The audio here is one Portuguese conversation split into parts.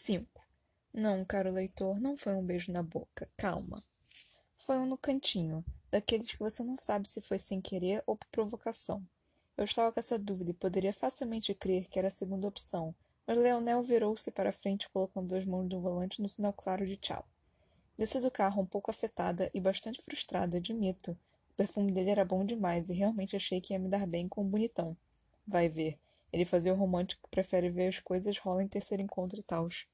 5. Não, caro leitor, não foi um beijo na boca. Calma. Foi um no cantinho, daqueles que você não sabe se foi sem querer ou por provocação. Eu estava com essa dúvida e poderia facilmente crer que era a segunda opção, mas Leonel virou-se para frente colocando as mãos no volante no sinal claro de tchau. Desci do carro um pouco afetada e bastante frustrada, admito. O perfume dele era bom demais e realmente achei que ia me dar bem com o bonitão. Vai ver. Ele fazia o romântico que prefere ver as coisas rolam em terceiro encontro e tals.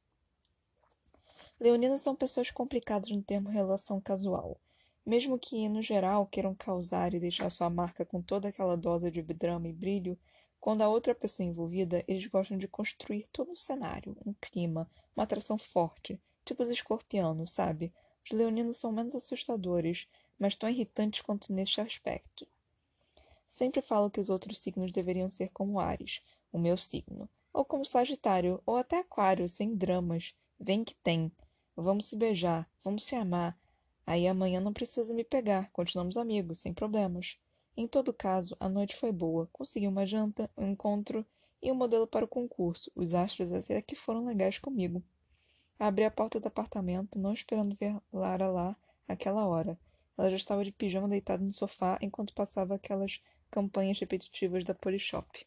Leoninos são pessoas complicadas no termo relação casual. Mesmo que, no geral, queiram causar e deixar sua marca com toda aquela dose de drama e brilho, quando há outra pessoa envolvida, eles gostam de construir todo um cenário, um clima, uma atração forte, tipo os escorpianos, sabe? Os leoninos são menos assustadores, mas tão irritantes quanto neste aspecto. Sempre falo que os outros signos deveriam ser como Ares, o meu signo, ou como Sagitário, ou até Aquário, sem dramas. Vem que tem. Vamos se beijar, vamos se amar. Aí amanhã não precisa me pegar, continuamos amigos, sem problemas. Em todo caso, a noite foi boa. Consegui uma janta, um encontro e um modelo para o concurso. Os astros até que foram legais comigo. Abri a porta do apartamento, não esperando ver Lara lá àquela hora. Ela já estava de pijama deitada no sofá enquanto passava aquelas campanhas repetitivas da Polishop.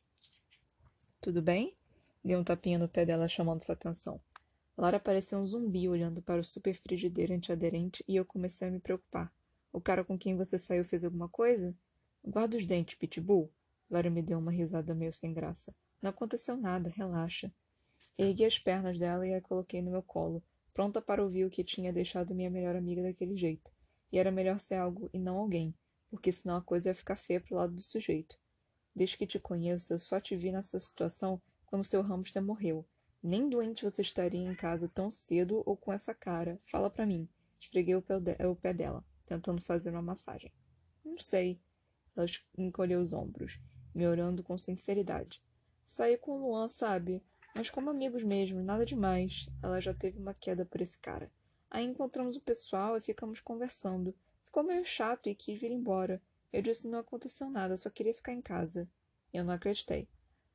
Tudo bem? Dei um tapinha no pé dela, chamando sua atenção. Lara parecia um zumbi olhando para o super frigideiro antiaderente e eu comecei a me preocupar. O cara com quem você saiu fez alguma coisa? Guarda os dentes, Pitbull. Lara me deu uma risada meio sem graça. Não aconteceu nada, relaxa. Ergui as pernas dela e a coloquei no meu colo, pronta para ouvir o que tinha deixado minha melhor amiga daquele jeito. E era melhor ser algo e não alguém, porque senão a coisa ia ficar feia pro lado do sujeito. Desde que te conheço, eu só te vi nessa situação quando seu hamster morreu. Nem doente você estaria em casa tão cedo ou com essa cara. Fala para mim. Esfreguei o pé, de o pé dela, tentando fazer uma massagem. Não sei. Ela encolheu os ombros, me olhando com sinceridade. Saí com o Luan, sabe? Mas como amigos mesmo, nada demais. Ela já teve uma queda por esse cara. Aí encontramos o pessoal e ficamos conversando. Ficou meio chato e quis vir embora. Eu disse que não aconteceu nada, só queria ficar em casa. Eu não acreditei.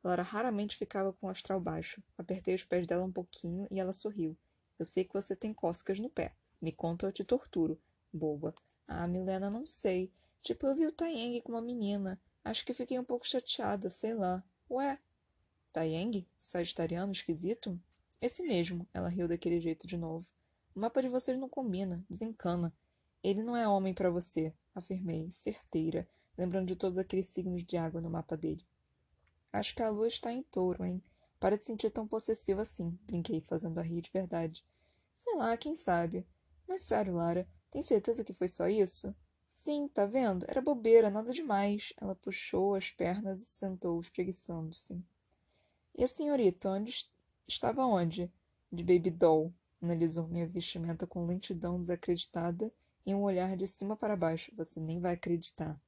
Lara raramente ficava com o astral baixo. Apertei os pés dela um pouquinho e ela sorriu. Eu sei que você tem cócegas no pé. Me conta ou eu te torturo. Boba. Ah, Milena, não sei. Tipo, eu vi o Taeng com uma menina. Acho que fiquei um pouco chateada, sei lá. Ué, Taeng? Sagitariano esquisito? Esse mesmo, ela riu daquele jeito de novo. O mapa de vocês não combina, desencana. Ele não é homem para você, afirmei, certeira, lembrando de todos aqueles signos de água no mapa dele. Acho que a lua está em touro, hein? Para de sentir tão possessiva assim, brinquei, fazendo a rir de verdade. Sei lá, quem sabe. Mas sério, Lara, tem certeza que foi só isso? Sim, tá vendo? Era bobeira, nada demais. Ela puxou as pernas e sentou, espreguiçando-se. E a senhorita, onde estava onde? De baby doll. Analisou minha vestimenta com lentidão desacreditada e um olhar de cima para baixo. Você nem vai acreditar.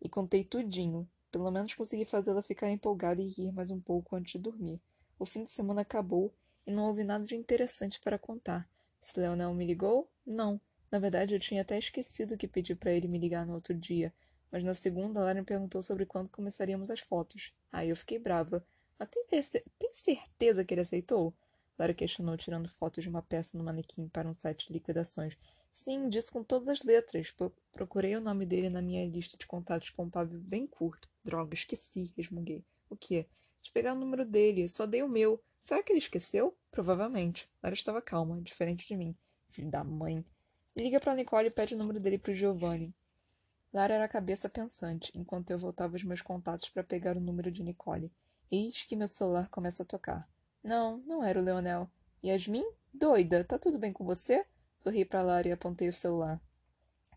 E contei tudinho. Pelo menos consegui fazê-la ficar empolgada e rir mais um pouco antes de dormir. O fim de semana acabou e não houve nada de interessante para contar. Se Leonel me ligou? Não. Na verdade, eu tinha até esquecido que pedi para ele me ligar no outro dia. Mas na segunda, Lara me perguntou sobre quando começaríamos as fotos. Aí eu fiquei brava. Mas tem, tem certeza que ele aceitou? Lara questionou, tirando fotos de uma peça no manequim para um site de liquidações. Sim, disse com todas as letras. Procurei o nome dele na minha lista de contatos com um pavio bem curto. Droga, esqueci, resmunguei. O quê? De pegar o número dele, só dei o meu. Será que ele esqueceu? Provavelmente. Lara estava calma, diferente de mim. Filho da mãe. Liga para Nicole e pede o número dele para o Giovanni. Lara era a cabeça pensante, enquanto eu voltava os meus contatos para pegar o número de Nicole. Eis que meu celular começa a tocar. Não, não era o Leonel. Yasmin? Doida, tá tudo bem com você? Sorri para Lara e apontei o celular.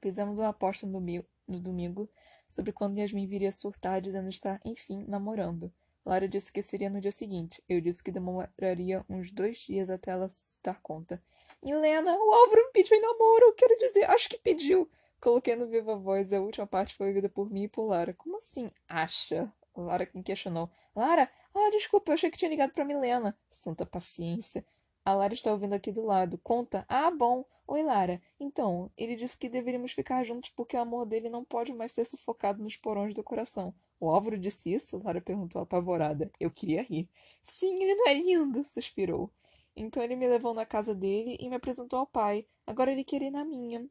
Fizemos uma aposta no, no domingo sobre quando Yasmin viria surtar, dizendo estar, enfim, namorando. Lara disse que seria no dia seguinte. Eu disse que demoraria uns dois dias até ela se dar conta. Milena, o Álvaro me pediu em namoro. Quero dizer, acho que pediu. Coloquei no viva voz. A última parte foi ouvida por mim e por Lara. Como assim, acha? Lara me questionou. Lara? Ah, desculpa, eu achei que tinha ligado para Milena. Santa paciência. A Lara está ouvindo aqui do lado. Conta. Ah, bom. Oi, Lara. Então, ele disse que deveríamos ficar juntos porque o amor dele não pode mais ser sufocado nos porões do coração. O Álvaro disse isso? Lara perguntou apavorada. Eu queria rir. Sim, ele não é lindo, suspirou. Então ele me levou na casa dele e me apresentou ao pai. Agora ele queria ir na minha.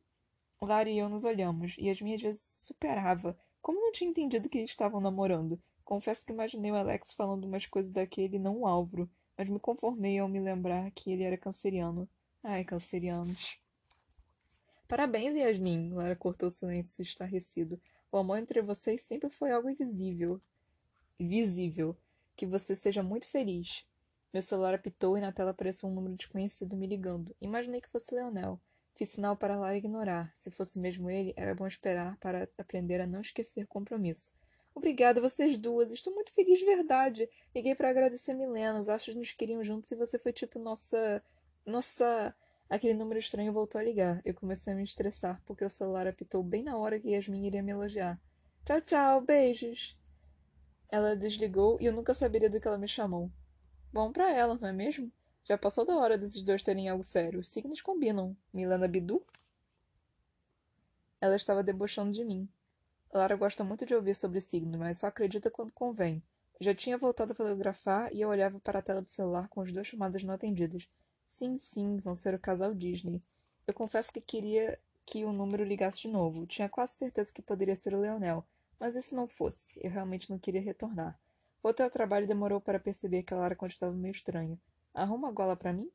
Lara e eu nos olhamos, e as minhas vezes superava. Como não tinha entendido que eles estavam namorando? Confesso que imaginei o Alex falando umas coisas daquele não o Álvaro, mas me conformei ao me lembrar que ele era canceriano. Ai, cancerianos. Parabéns, Yasmin, Lara cortou o silêncio estarrecido. O amor entre vocês sempre foi algo invisível. Visível. Que você seja muito feliz. Meu celular apitou e na tela apareceu um número desconhecido me ligando. Imaginei que fosse Leonel. Fiz sinal para Lara ignorar. Se fosse mesmo ele, era bom esperar para aprender a não esquecer compromisso. Obrigada, vocês duas. Estou muito feliz de verdade. Liguei para agradecer Milena. Os astros nos queriam juntos e você foi tipo nossa. Nossa. Aquele número estranho voltou a ligar. Eu comecei a me estressar porque o celular apitou bem na hora que Yasmin iria me elogiar. Tchau, tchau, beijos. Ela desligou e eu nunca saberia do que ela me chamou. Bom para ela, não é mesmo? Já passou da hora desses dois terem algo sério. Os signos combinam. Milena Bidu? Ela estava debochando de mim. Lara gosta muito de ouvir sobre signos, mas só acredita quando convém. Já tinha voltado a fotografar e eu olhava para a tela do celular com as duas chamadas não atendidas. Sim, sim, vão ser o casal Disney. Eu confesso que queria que o número ligasse de novo. Tinha quase certeza que poderia ser o Leonel, mas e se não fosse? Eu realmente não queria retornar. Voltei ao trabalho demorou para perceber que a Lara continuava meio estranha. Arruma a gola para mim?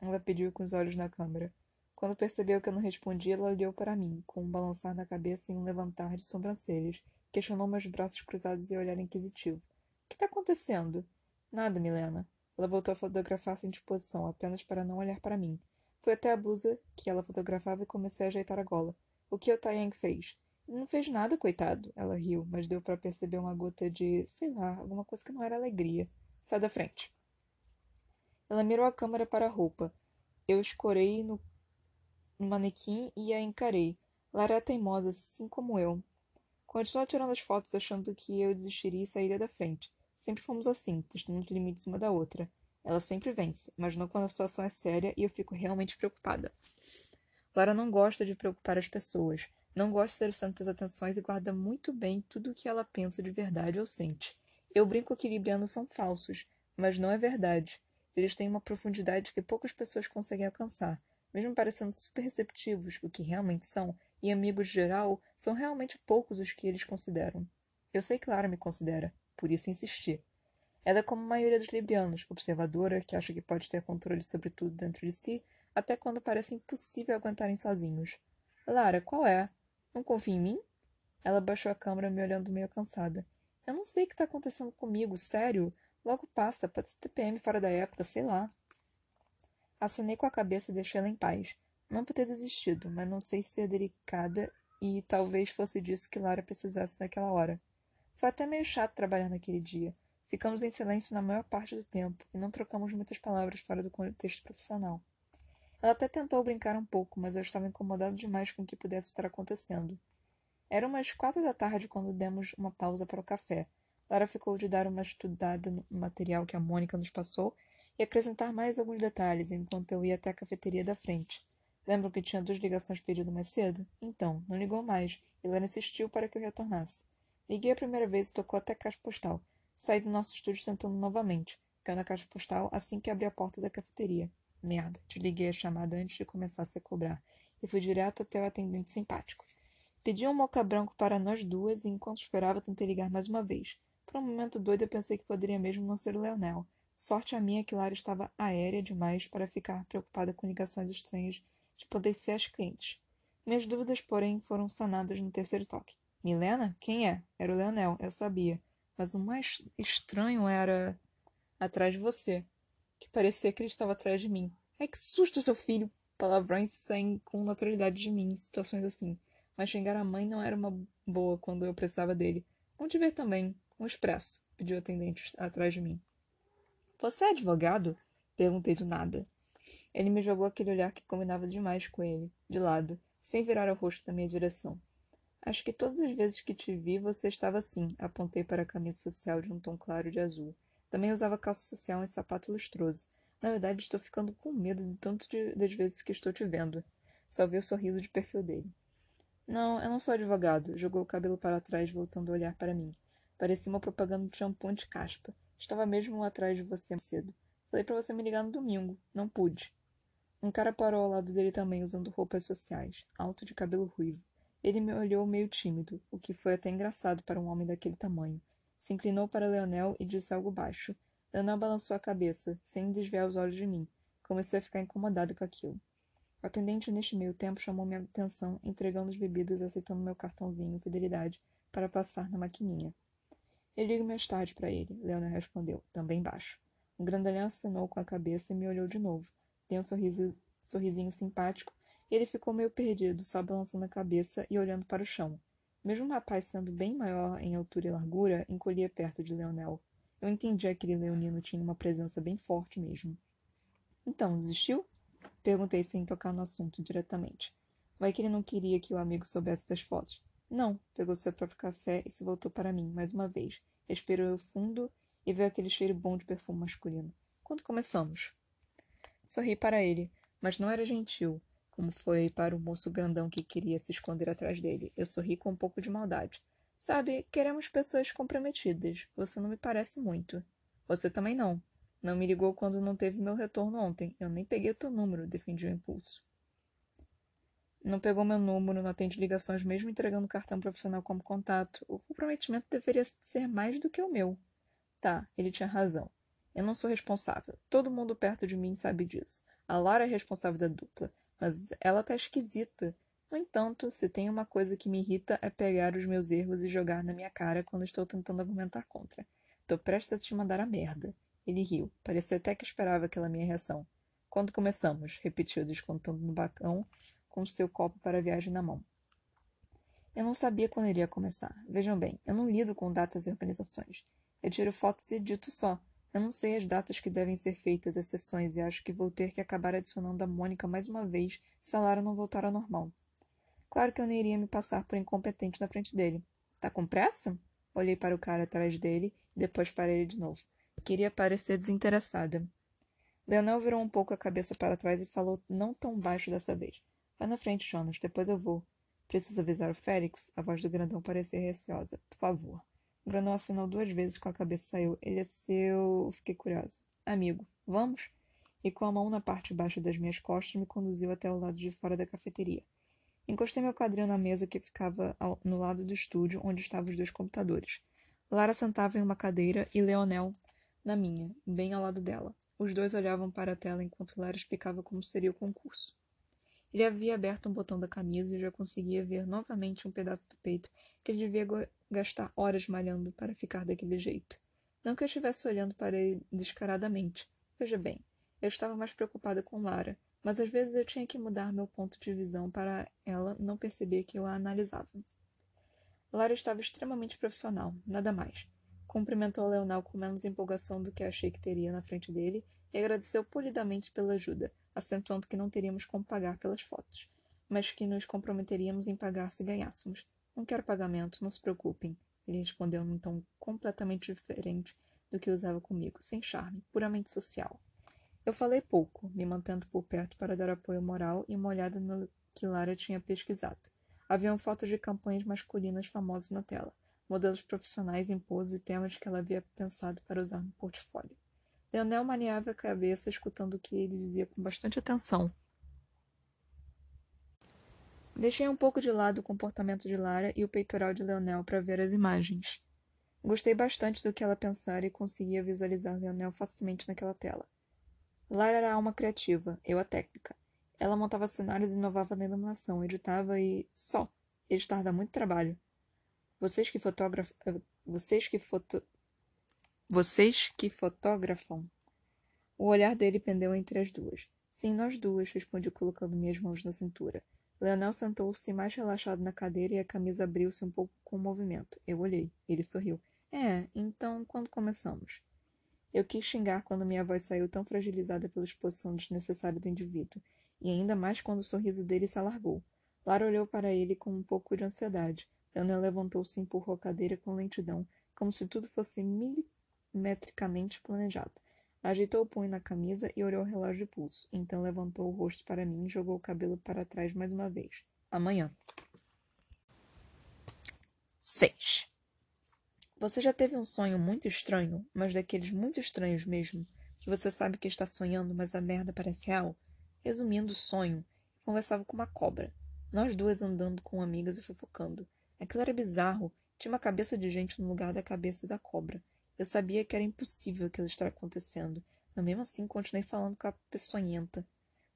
Ela pediu com os olhos na câmera. Quando percebeu que eu não respondia, ela olhou para mim, com um balançar na cabeça e um levantar de sobrancelhas. Questionou meus braços cruzados e olhar inquisitivo. O que está acontecendo? Nada, Milena. Ela voltou a fotografar sem disposição, apenas para não olhar para mim. Fui até a blusa que ela fotografava e comecei a ajeitar a gola. O que o Taiyang fez? Não fez nada, coitado. Ela riu, mas deu para perceber uma gota de, sei lá, alguma coisa que não era alegria. Sai da frente. Ela mirou a câmera para a roupa. Eu escorei no, no manequim e a encarei. Lara é teimosa, assim como eu. Continuou tirando as fotos, achando que eu desistiria e sairia da frente. Sempre fomos assim, testando os limites uma da outra. Ela sempre vence, mas não quando a situação é séria e eu fico realmente preocupada. Lara não gosta de preocupar as pessoas. Não gosta de ser o centro das atenções e guarda muito bem tudo o que ela pensa de verdade ou sente. Eu brinco que librianos são falsos, mas não é verdade. Eles têm uma profundidade que poucas pessoas conseguem alcançar. Mesmo parecendo super receptivos, o que realmente são, e amigos geral, são realmente poucos os que eles consideram. Eu sei que Lara me considera, por isso insisti. Ela é como a maioria dos librianos, observadora, que acha que pode ter controle sobre tudo dentro de si, até quando parece impossível aguentarem sozinhos. Lara, qual é? Não confia em mim? Ela baixou a câmera, me olhando meio cansada. Eu não sei o que está acontecendo comigo, sério. Logo passa, pode ser TPM fora da época, sei lá. Assinei com a cabeça e deixei ela em paz. Não por ter desistido, mas não sei se é delicada e talvez fosse disso que Lara precisasse naquela hora. Foi até meio chato trabalhar naquele dia. Ficamos em silêncio na maior parte do tempo e não trocamos muitas palavras fora do contexto profissional. Ela até tentou brincar um pouco, mas eu estava incomodado demais com o que pudesse estar acontecendo. Era umas quatro da tarde quando demos uma pausa para o café. Lara ficou de dar uma estudada no material que a Mônica nos passou e acrescentar mais alguns detalhes enquanto eu ia até a cafeteria da frente. Lembram que tinha duas ligações pedido mais cedo? Então, não ligou mais, e insistiu para que eu retornasse. Liguei a primeira vez e tocou até a caixa postal. Saí do nosso estúdio tentando novamente. Caiu na caixa postal assim que abri a porta da cafeteria. Merda, desliguei a chamada antes de começar a se cobrar e fui direto até o atendente simpático. Pedi um moca branco para nós duas e enquanto esperava tentei ligar mais uma vez. Por um momento doido eu pensei que poderia mesmo não ser o Leonel. Sorte a minha que Lara estava aérea demais para ficar preocupada com ligações estranhas de potenciais clientes. Minhas dúvidas, porém, foram sanadas no terceiro toque. Milena? Quem é? Era o Leonel, eu sabia. Mas o mais estranho era. atrás de você que parecia que ele estava atrás de mim. Ai, que susto, seu filho! Palavrões saem com naturalidade de mim em situações assim. Mas xingar a mãe não era uma boa quando eu precisava dele. Onde ver também. Um expresso, pediu o atendente atrás de mim. Você é advogado? Perguntei do nada. Ele me jogou aquele olhar que combinava demais com ele, de lado, sem virar o rosto na minha direção. Acho que todas as vezes que te vi você estava assim, apontei para a camisa social de um tom claro de azul. Também usava calça social e sapato lustroso. Na verdade, estou ficando com medo de tanto de, das vezes que estou te vendo. Só vi o sorriso de perfil dele. Não, eu não sou advogado. Jogou o cabelo para trás, voltando a olhar para mim. Parecia uma propaganda de shampoo de caspa. Estava mesmo atrás de você cedo. Falei para você me ligar no domingo. Não pude. Um cara parou ao lado dele também, usando roupas sociais, alto de cabelo ruivo. Ele me olhou meio tímido, o que foi até engraçado para um homem daquele tamanho. Se inclinou para Leonel e disse algo baixo. Leonel balançou a cabeça, sem desviar os olhos de mim. Comecei a ficar incomodado com aquilo. O atendente, neste meio tempo, chamou minha atenção, entregando as bebidas e aceitando meu cartãozinho fidelidade para passar na maquininha. Eu ligo mais tarde para ele, Leonel respondeu, também baixo. O grandalhão assinou com a cabeça e me olhou de novo. Deu um sorriso, sorrisinho simpático e ele ficou meio perdido, só balançando a cabeça e olhando para o chão. Mesmo o rapaz sendo bem maior em altura e largura, encolhia perto de Leonel. Eu entendi que aquele leonino tinha uma presença bem forte mesmo. Então, desistiu? Perguntei sem tocar no assunto diretamente. Vai que ele não queria que o amigo soubesse das fotos. Não, pegou seu próprio café e se voltou para mim, mais uma vez. Respirou fundo e veio aquele cheiro bom de perfume masculino. Quando começamos? Sorri para ele, mas não era gentil, como foi para o moço grandão que queria se esconder atrás dele. Eu sorri com um pouco de maldade. Sabe, queremos pessoas comprometidas. Você não me parece muito. Você também não. Não me ligou quando não teve meu retorno ontem. Eu nem peguei o teu número, defendi o impulso. Não pegou meu número, não atende ligações, mesmo entregando cartão profissional como contato. O comprometimento deveria ser mais do que o meu. Tá, ele tinha razão. Eu não sou responsável. Todo mundo perto de mim sabe disso. A Lara é responsável da dupla, mas ela tá esquisita. No entanto, se tem uma coisa que me irrita é pegar os meus erros e jogar na minha cara quando estou tentando argumentar contra. Tô prestes a te mandar a merda. Ele riu. Parecia até que esperava aquela minha reação. Quando começamos? repetiu, descontando no bacão, com seu copo para viagem na mão. Eu não sabia quando iria começar. Vejam bem, eu não lido com datas e organizações. Eu tiro fotos e dito só. Eu não sei as datas que devem ser feitas as sessões e acho que vou ter que acabar adicionando a Mônica mais uma vez se a Lara não voltar ao normal. Claro que eu não iria me passar por incompetente na frente dele. Tá com pressa? Olhei para o cara atrás dele e depois para ele de novo. Queria parecer desinteressada. Leonel virou um pouco a cabeça para trás e falou não tão baixo dessa vez. Vai na frente, Jonas, depois eu vou. Preciso avisar o Félix? A voz do grandão parecia receosa. Por favor. O grandão assinou duas vezes com a cabeça e saiu. Ele é seu. Fiquei curiosa. Amigo, vamos? E com a mão na parte baixa das minhas costas me conduziu até o lado de fora da cafeteria. Encostei meu quadril na mesa que ficava ao, no lado do estúdio onde estavam os dois computadores. Lara sentava em uma cadeira e Leonel na minha, bem ao lado dela. Os dois olhavam para a tela enquanto Lara explicava como seria o concurso. Ele havia aberto um botão da camisa e já conseguia ver novamente um pedaço do peito que ele devia gastar horas malhando para ficar daquele jeito. Não que eu estivesse olhando para ele descaradamente. Veja bem, eu estava mais preocupada com Lara, mas às vezes eu tinha que mudar meu ponto de visão para ela não perceber que eu a analisava. Lara estava extremamente profissional, nada mais. Cumprimentou Leonel com menos empolgação do que achei que teria na frente dele e agradeceu polidamente pela ajuda, acentuando que não teríamos como pagar pelas fotos, mas que nos comprometeríamos em pagar se ganhássemos. Não quero pagamento, não se preocupem. Ele respondeu num tom completamente diferente do que usava comigo, sem charme, puramente social. Eu falei pouco, me mantendo por perto para dar apoio moral e uma olhada no que Lara tinha pesquisado. Haviam fotos de campanhas masculinas famosas na tela, modelos profissionais em poses e temas que ela havia pensado para usar no portfólio. Leonel maniava a cabeça, escutando o que ele dizia com bastante atenção. Deixei um pouco de lado o comportamento de Lara e o peitoral de Leonel para ver as imagens. Gostei bastante do que ela pensara e conseguia visualizar Leonel facilmente naquela tela. Lara era a alma criativa, eu a técnica. Ela montava cenários e inovava na iluminação, editava e. só. Editar dá muito trabalho. Vocês que fotografam. Vocês que foto. Vocês que fotografam. O olhar dele pendeu entre as duas. Sim, nós duas, respondi colocando minhas mãos na cintura. Leonel sentou-se mais relaxado na cadeira e a camisa abriu-se um pouco com o movimento. Eu olhei. Ele sorriu. É, então quando começamos? Eu quis xingar quando minha voz saiu tão fragilizada pela exposição desnecessária do indivíduo, e ainda mais quando o sorriso dele se alargou. Lara olhou para ele com um pouco de ansiedade. Leonel levantou-se e empurrou a cadeira com lentidão, como se tudo fosse militar metricamente planejado. Ajeitou o punho na camisa e olhou o relógio de pulso. Então levantou o rosto para mim e jogou o cabelo para trás mais uma vez. Amanhã. 6. Você já teve um sonho muito estranho, mas daqueles muito estranhos mesmo, Que você sabe que está sonhando, mas a merda parece real? Resumindo, sonho. Conversava com uma cobra. Nós duas andando com amigas e fofocando. Aquilo era bizarro. Tinha uma cabeça de gente no lugar da cabeça da cobra. Eu sabia que era impossível aquilo estar acontecendo, mas mesmo assim continuei falando com a peçonhenta.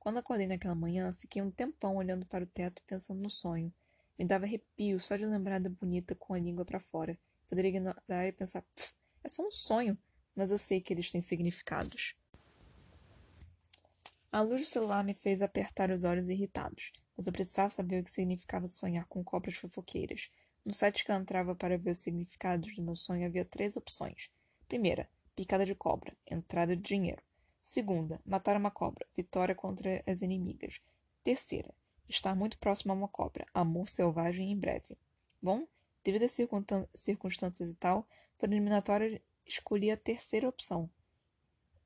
Quando acordei naquela manhã, fiquei um tempão olhando para o teto pensando no sonho. Me dava arrepio só de lembrar da bonita com a língua para fora. Poderia ignorar e pensar, é só um sonho, mas eu sei que eles têm significados. A luz do celular me fez apertar os olhos irritados, mas eu precisava saber o que significava sonhar com cobras fofoqueiras. No site que eu entrava para ver os significados do meu sonho havia três opções. Primeira, picada de cobra, entrada de dinheiro. Segunda, matar uma cobra, vitória contra as inimigas. Terceira, estar muito próximo a uma cobra, amor selvagem em breve. Bom, devido às circunstâncias e tal, por eliminatória escolhi a terceira opção.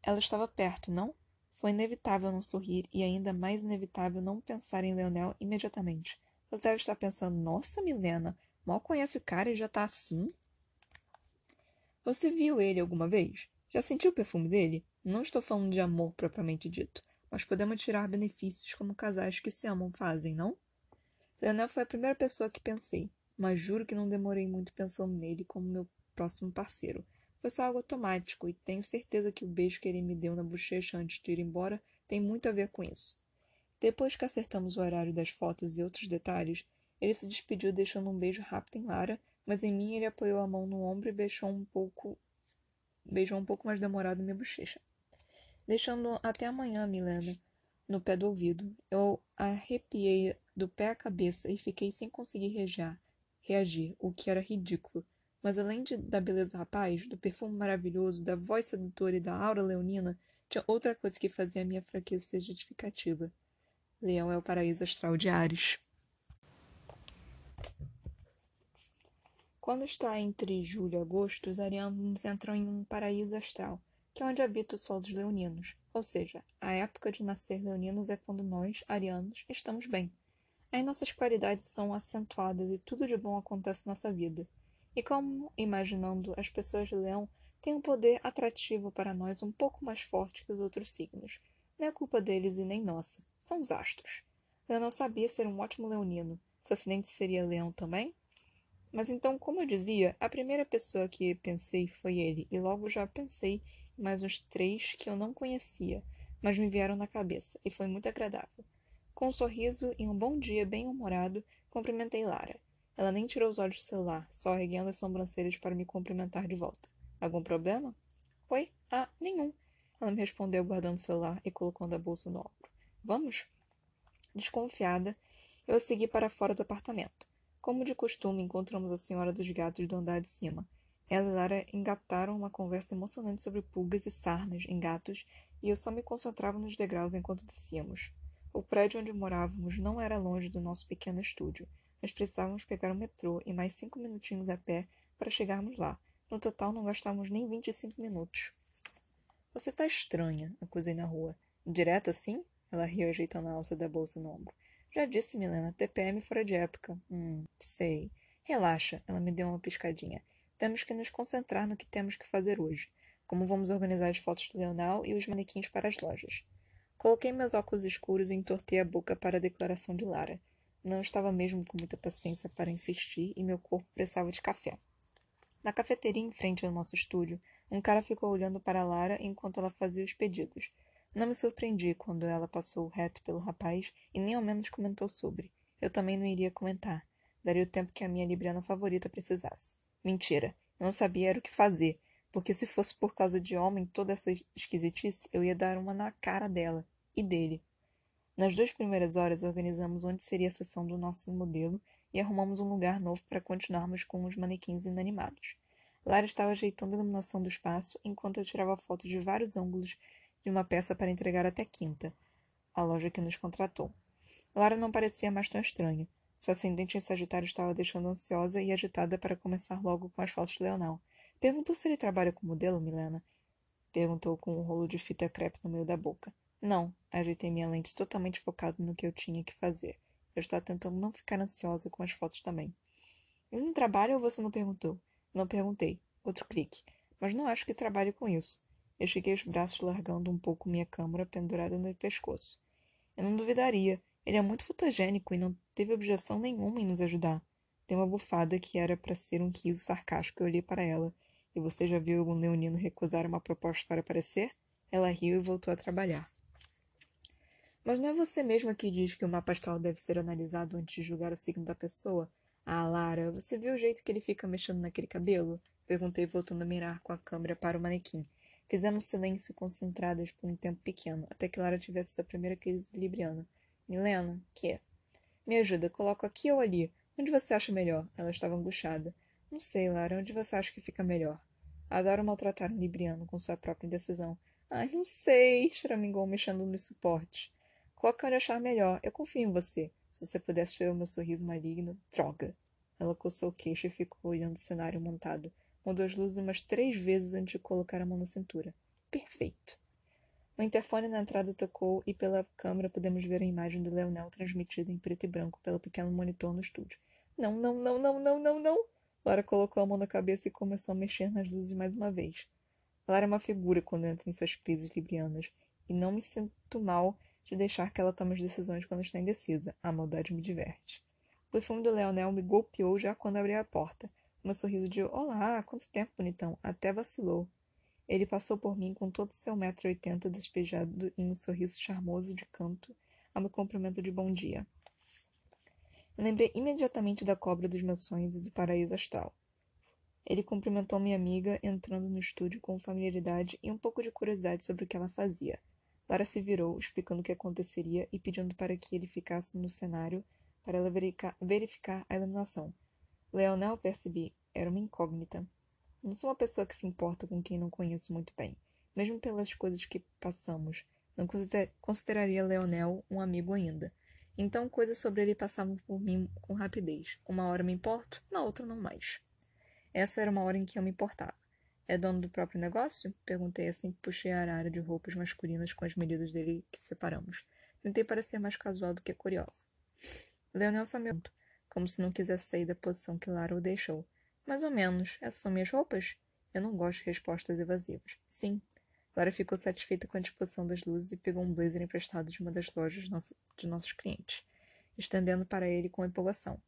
Ela estava perto, não? Foi inevitável não sorrir e ainda mais inevitável não pensar em Leonel imediatamente. Você deve estar pensando: Nossa, Milena, mal conhece o cara e já está assim? Você viu ele alguma vez? Já sentiu o perfume dele? Não estou falando de amor propriamente dito, mas podemos tirar benefícios como casais que se amam fazem, não? Leonel foi a primeira pessoa que pensei, mas juro que não demorei muito pensando nele como meu próximo parceiro. Foi só algo automático, e tenho certeza que o beijo que ele me deu na bochecha antes de ir embora tem muito a ver com isso. Depois que acertamos o horário das fotos e outros detalhes, ele se despediu deixando um beijo rápido em Lara, mas em mim ele apoiou a mão no ombro e beijou um pouco beijou um pouco mais demorado minha bochecha. Deixando até amanhã, Milena, no pé do ouvido. Eu arrepiei do pé à cabeça e fiquei sem conseguir reagir, reagir o que era ridículo. Mas além de, da beleza do rapaz, do perfume maravilhoso, da voz sedutora e da aura leonina, tinha outra coisa que fazia a minha fraqueza ser justificativa. Leão é o paraíso astral de Ares. Quando está entre julho e agosto, os arianos entram em um paraíso astral, que é onde habita o sol dos leoninos. Ou seja, a época de nascer leoninos é quando nós, arianos, estamos bem. Aí nossas qualidades são acentuadas e tudo de bom acontece na nossa vida. E como, imaginando, as pessoas de leão têm um poder atrativo para nós um pouco mais forte que os outros signos. Não é culpa deles e nem nossa. São os astros. Eu não sabia ser um ótimo leonino. Seu acidente seria leão também? Mas então, como eu dizia, a primeira pessoa que pensei foi ele, e logo já pensei em mais uns três que eu não conhecia, mas me vieram na cabeça, e foi muito agradável. Com um sorriso e um bom dia bem-humorado, cumprimentei Lara. Ela nem tirou os olhos do celular, só erguendo as sobrancelhas para me cumprimentar de volta. Algum problema? Oi? Ah, nenhum. Ela me respondeu guardando o celular e colocando a bolsa no ombro. Vamos? Desconfiada, eu segui para fora do apartamento. Como de costume, encontramos a senhora dos gatos do andar de cima. Ela e Lara engataram uma conversa emocionante sobre pulgas e sarnas em gatos, e eu só me concentrava nos degraus enquanto descíamos. O prédio onde morávamos não era longe do nosso pequeno estúdio, mas precisávamos pegar o metrô e mais cinco minutinhos a pé para chegarmos lá. No total, não gastávamos nem vinte e cinco minutos. Você tá estranha, acusei na rua. Direta assim? Ela riu, ajeitando a alça da bolsa no ombro. Já disse, Milena, TPM fora de época. Hum, sei. Relaxa, ela me deu uma piscadinha. Temos que nos concentrar no que temos que fazer hoje. Como vamos organizar as fotos do Leonel e os manequins para as lojas. Coloquei meus óculos escuros e entortei a boca para a declaração de Lara. Não estava mesmo com muita paciência para insistir e meu corpo precisava de café. Na cafeteria em frente ao nosso estúdio, um cara ficou olhando para Lara enquanto ela fazia os pedidos. Não me surpreendi quando ela passou reto pelo rapaz e nem ao menos comentou sobre. Eu também não iria comentar. Daria o tempo que a minha libriana favorita precisasse. Mentira. Eu não sabia era o que fazer, porque se fosse por causa de homem toda essa esquisitice, eu ia dar uma na cara dela e dele. Nas duas primeiras horas, organizamos onde seria a sessão do nosso modelo e arrumamos um lugar novo para continuarmos com os manequins inanimados. Lara estava ajeitando a iluminação do espaço enquanto eu tirava fotos de vários ângulos de uma peça para entregar até quinta, a loja que nos contratou. Lara não parecia mais tão estranha. Sua ascendente em Sagitário estava deixando ansiosa e agitada para começar logo com as fotos de Leonel. Perguntou se ele trabalha como modelo, Milena? Perguntou com um rolo de fita crepe no meio da boca. Não, ajeitei minha lente totalmente focado no que eu tinha que fazer. Eu estava tentando não ficar ansiosa com as fotos também. Eu não trabalho ou você não perguntou? Não perguntei. Outro clique. Mas não acho que trabalhe com isso. Estiquei os braços, largando um pouco minha câmara pendurada no pescoço. Eu não duvidaria. Ele é muito fotogênico e não teve objeção nenhuma em nos ajudar. Dei uma bufada que era para ser um riso sarcástico e olhei para ela. E você já viu algum leonino recusar uma proposta para aparecer? Ela riu e voltou a trabalhar. Mas não é você mesma que diz que o mapa astral deve ser analisado antes de julgar o signo da pessoa? Ah, Lara, você viu o jeito que ele fica mexendo naquele cabelo? Perguntei, voltando a mirar com a câmera para o manequim. Fizemos silêncio concentradas por um tempo pequeno, até que Lara tivesse sua primeira crise libriana. Milena, que? Me ajuda, coloco aqui ou ali? Onde você acha melhor? Ela estava angustiada. Não sei, Lara, onde você acha que fica melhor? Adoro maltratar um libriano com sua própria indecisão. Ai, não sei, choramingou mexendo nos suportes. Coloca onde achar melhor. Eu confio em você. Se você pudesse ver o meu sorriso maligno. Droga. Ela coçou o queixo e ficou olhando o cenário montado. Mudou as luzes umas três vezes antes de colocar a mão na cintura. Perfeito. O interfone na entrada tocou e pela câmera podemos ver a imagem do Leonel transmitida em preto e branco pelo pequeno monitor no estúdio. Não, não, não, não, não, não, não! Lara colocou a mão na cabeça e começou a mexer nas luzes mais uma vez. Lara é uma figura quando entra em suas crises librianas, e não me sinto mal de deixar que ela tome as decisões quando está indecisa. A maldade me diverte. O perfume do Leonel me golpeou já quando abri a porta. Meu sorriso de Olá, quanto tempo, bonitão! Até vacilou. Ele passou por mim com todo seu metro e oitenta despejado em um sorriso charmoso de canto a meu cumprimento de bom dia. Lembrei imediatamente da cobra dos meus sonhos e do paraíso astral. Ele cumprimentou minha amiga, entrando no estúdio com familiaridade e um pouco de curiosidade sobre o que ela fazia. Lara se virou, explicando o que aconteceria e pedindo para que ele ficasse no cenário para ela verificar a iluminação. Leonel, percebi, era uma incógnita. Não sou uma pessoa que se importa com quem não conheço muito bem. Mesmo pelas coisas que passamos, não consideraria Leonel um amigo ainda. Então coisas sobre ele passavam por mim com rapidez. Uma hora me importo, na outra não mais. Essa era uma hora em que eu me importava. É dono do próprio negócio? Perguntei assim que puxei a arara de roupas masculinas com as medidas dele que separamos. Tentei parecer mais casual do que curiosa. Leonel só me como se não quisesse sair da posição que Lara o deixou. Mais ou menos. Essas são minhas roupas? Eu não gosto de respostas evasivas. Sim. Lara ficou satisfeita com a disposição das luzes e pegou um blazer emprestado de uma das lojas de, nosso, de nossos clientes, estendendo para ele com empolgação.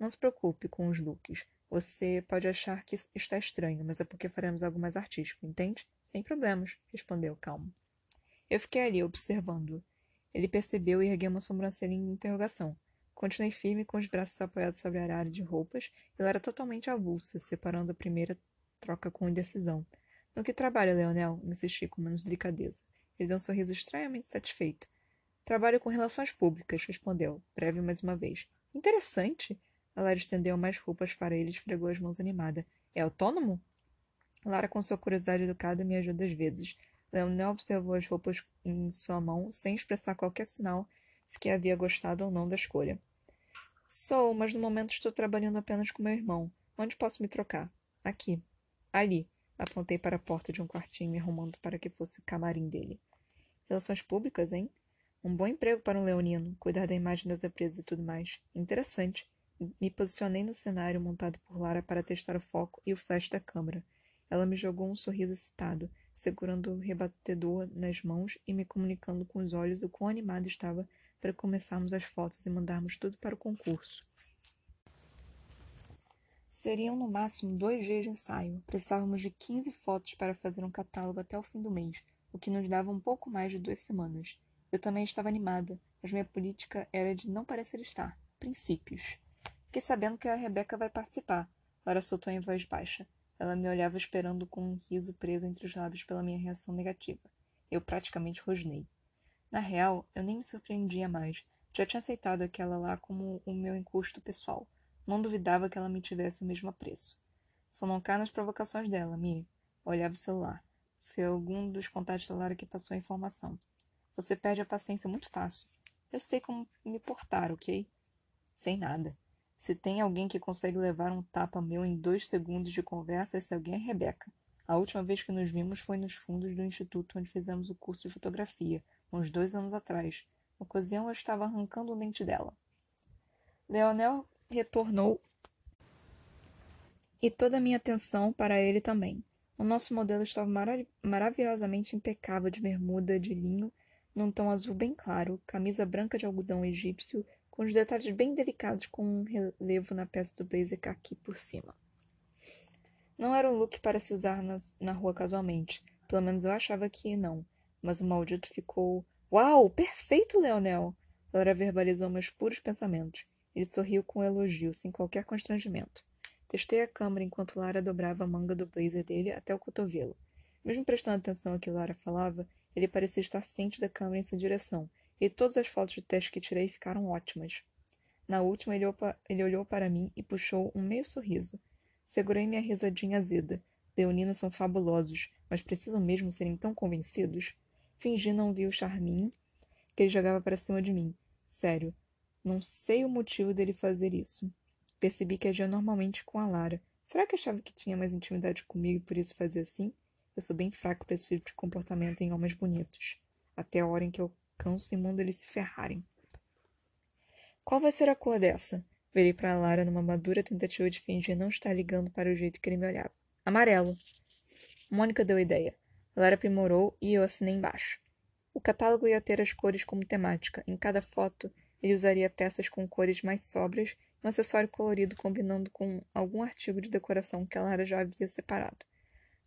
Não se preocupe com os looks. Você pode achar que está estranho, mas é porque faremos algo mais artístico, entende? Sem problemas, respondeu calmo. Eu fiquei ali, observando-o. Ele percebeu e ergueu uma sobrancelha em interrogação. Continuei firme com os braços apoiados sobre a área de roupas. Eu era totalmente avulsa, separando a primeira troca com indecisão. No que trabalha, Leonel? Insisti com menos delicadeza. Ele deu um sorriso estranhamente satisfeito. Trabalho com relações públicas, respondeu, breve mais uma vez. Interessante. A Lara estendeu mais roupas para ele e esfregou as mãos animada. É autônomo? Lara, com sua curiosidade educada, me ajuda às vezes. Leonel observou as roupas em sua mão, sem expressar qualquer sinal se que havia gostado ou não da escolha. Sou, mas no momento estou trabalhando apenas com meu irmão. Onde posso me trocar? Aqui. Ali. Apontei para a porta de um quartinho, me arrumando para que fosse o camarim dele. Relações públicas, hein? Um bom emprego para um leonino, cuidar da imagem das empresas e tudo mais. Interessante. Me posicionei no cenário montado por Lara para testar o foco e o flash da câmera. Ela me jogou um sorriso excitado, segurando o rebatedor nas mãos e me comunicando com os olhos o quão animado estava para começarmos as fotos e mandarmos tudo para o concurso. Seriam no máximo dois dias de ensaio. Precisávamos de 15 fotos para fazer um catálogo até o fim do mês, o que nos dava um pouco mais de duas semanas. Eu também estava animada, mas minha política era de não parecer estar. Princípios. Fiquei sabendo que a Rebeca vai participar. Lara soltou em voz baixa. Ela me olhava esperando com um riso preso entre os lábios pela minha reação negativa. Eu praticamente rosnei. Na real, eu nem me surpreendia mais. Já tinha aceitado aquela lá como o meu encosto pessoal. Não duvidava que ela me tivesse o mesmo apreço. Só não cá nas provocações dela, Mi. Olhava o celular. Foi algum dos contatos da Lara que passou a informação. Você perde a paciência muito fácil. Eu sei como me portar, ok? Sem nada. Se tem alguém que consegue levar um tapa meu em dois segundos de conversa, esse alguém é Rebeca. A última vez que nos vimos foi nos fundos do instituto onde fizemos o curso de fotografia, uns dois anos atrás. Na ocasião, eu estava arrancando o dente dela. Leonel retornou e toda a minha atenção para ele também. O nosso modelo estava marav maravilhosamente impecável de bermuda de linho, num tom azul bem claro, camisa branca de algodão egípcio, com os detalhes bem delicados com um relevo na peça do blazer aqui por cima. Não era um look para se usar nas, na rua casualmente, pelo menos eu achava que não, mas o maldito ficou. Uau! Perfeito, Leonel! Laura verbalizou meus puros pensamentos. Ele sorriu com elogio, sem qualquer constrangimento. Testei a câmera enquanto Lara dobrava a manga do blazer dele até o cotovelo. Mesmo prestando atenção ao que Lara falava, ele parecia estar ciente da câmera em sua direção, e todas as fotos de teste que tirei ficaram ótimas. Na última, ele, ele olhou para mim e puxou um meio sorriso. Segurei minha risadinha azeda. Leoninos são fabulosos, mas precisam mesmo serem tão convencidos? Fingi não ver o charminho que ele jogava para cima de mim. Sério, não sei o motivo dele fazer isso. Percebi que agia normalmente com a Lara. Será que achava que tinha mais intimidade comigo e por isso fazia assim? Eu sou bem fraco para esse tipo de comportamento em homens bonitos. Até a hora em que eu canso e mando eles se ferrarem. Qual vai ser a cor dessa? Virei para Lara numa madura tentativa de fingir não estar ligando para o jeito que ele me olhava. Amarelo. Mônica deu ideia. Lara aprimorou e eu assinei embaixo. O catálogo ia ter as cores como temática. Em cada foto, ele usaria peças com cores mais sóbrias e um acessório colorido combinando com algum artigo de decoração que a Lara já havia separado.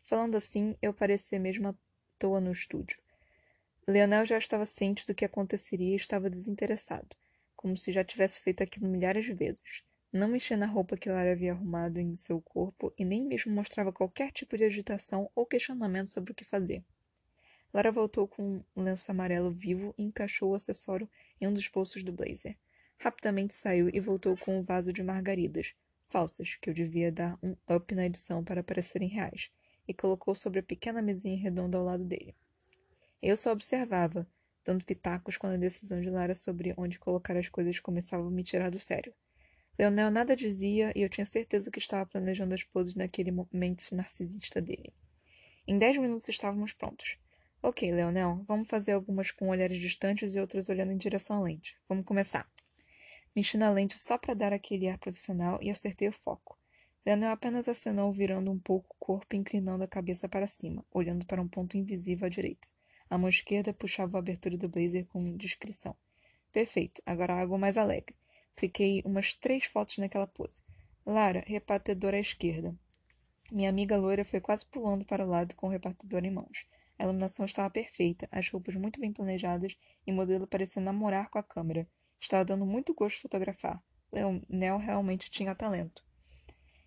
Falando assim, eu parecia mesmo à toa no estúdio. Leonel já estava ciente do que aconteceria e estava desinteressado como se já tivesse feito aquilo milhares de vezes. Não mexia na roupa que Lara havia arrumado em seu corpo e nem mesmo mostrava qualquer tipo de agitação ou questionamento sobre o que fazer. Lara voltou com um lenço amarelo vivo e encaixou o acessório em um dos bolsos do blazer. Rapidamente saiu e voltou com um vaso de margaridas, falsas, que eu devia dar um up na edição para parecerem reais, e colocou sobre a pequena mesinha redonda ao lado dele. Eu só observava, dando pitacos quando a decisão de Lara sobre onde colocar as coisas começava a me tirar do sério. Leonel nada dizia e eu tinha certeza que estava planejando as poses naquele momento narcisista dele. Em dez minutos estávamos prontos. Ok, Leonel, vamos fazer algumas com olhares distantes e outras olhando em direção à lente. Vamos começar. Mexi na lente só para dar aquele ar profissional e acertei o foco. Leonel apenas acionou virando um pouco o corpo e inclinando a cabeça para cima, olhando para um ponto invisível à direita. A mão esquerda puxava a abertura do blazer com discrição. Perfeito, agora algo mais alegre. Cliquei umas três fotos naquela pose. Lara, repartidor à esquerda. Minha amiga loira foi quase pulando para o lado com o repartidor em mãos. A iluminação estava perfeita, as roupas muito bem planejadas e o modelo parecia namorar com a câmera. Estava dando muito gosto fotografar. Leonel realmente tinha talento.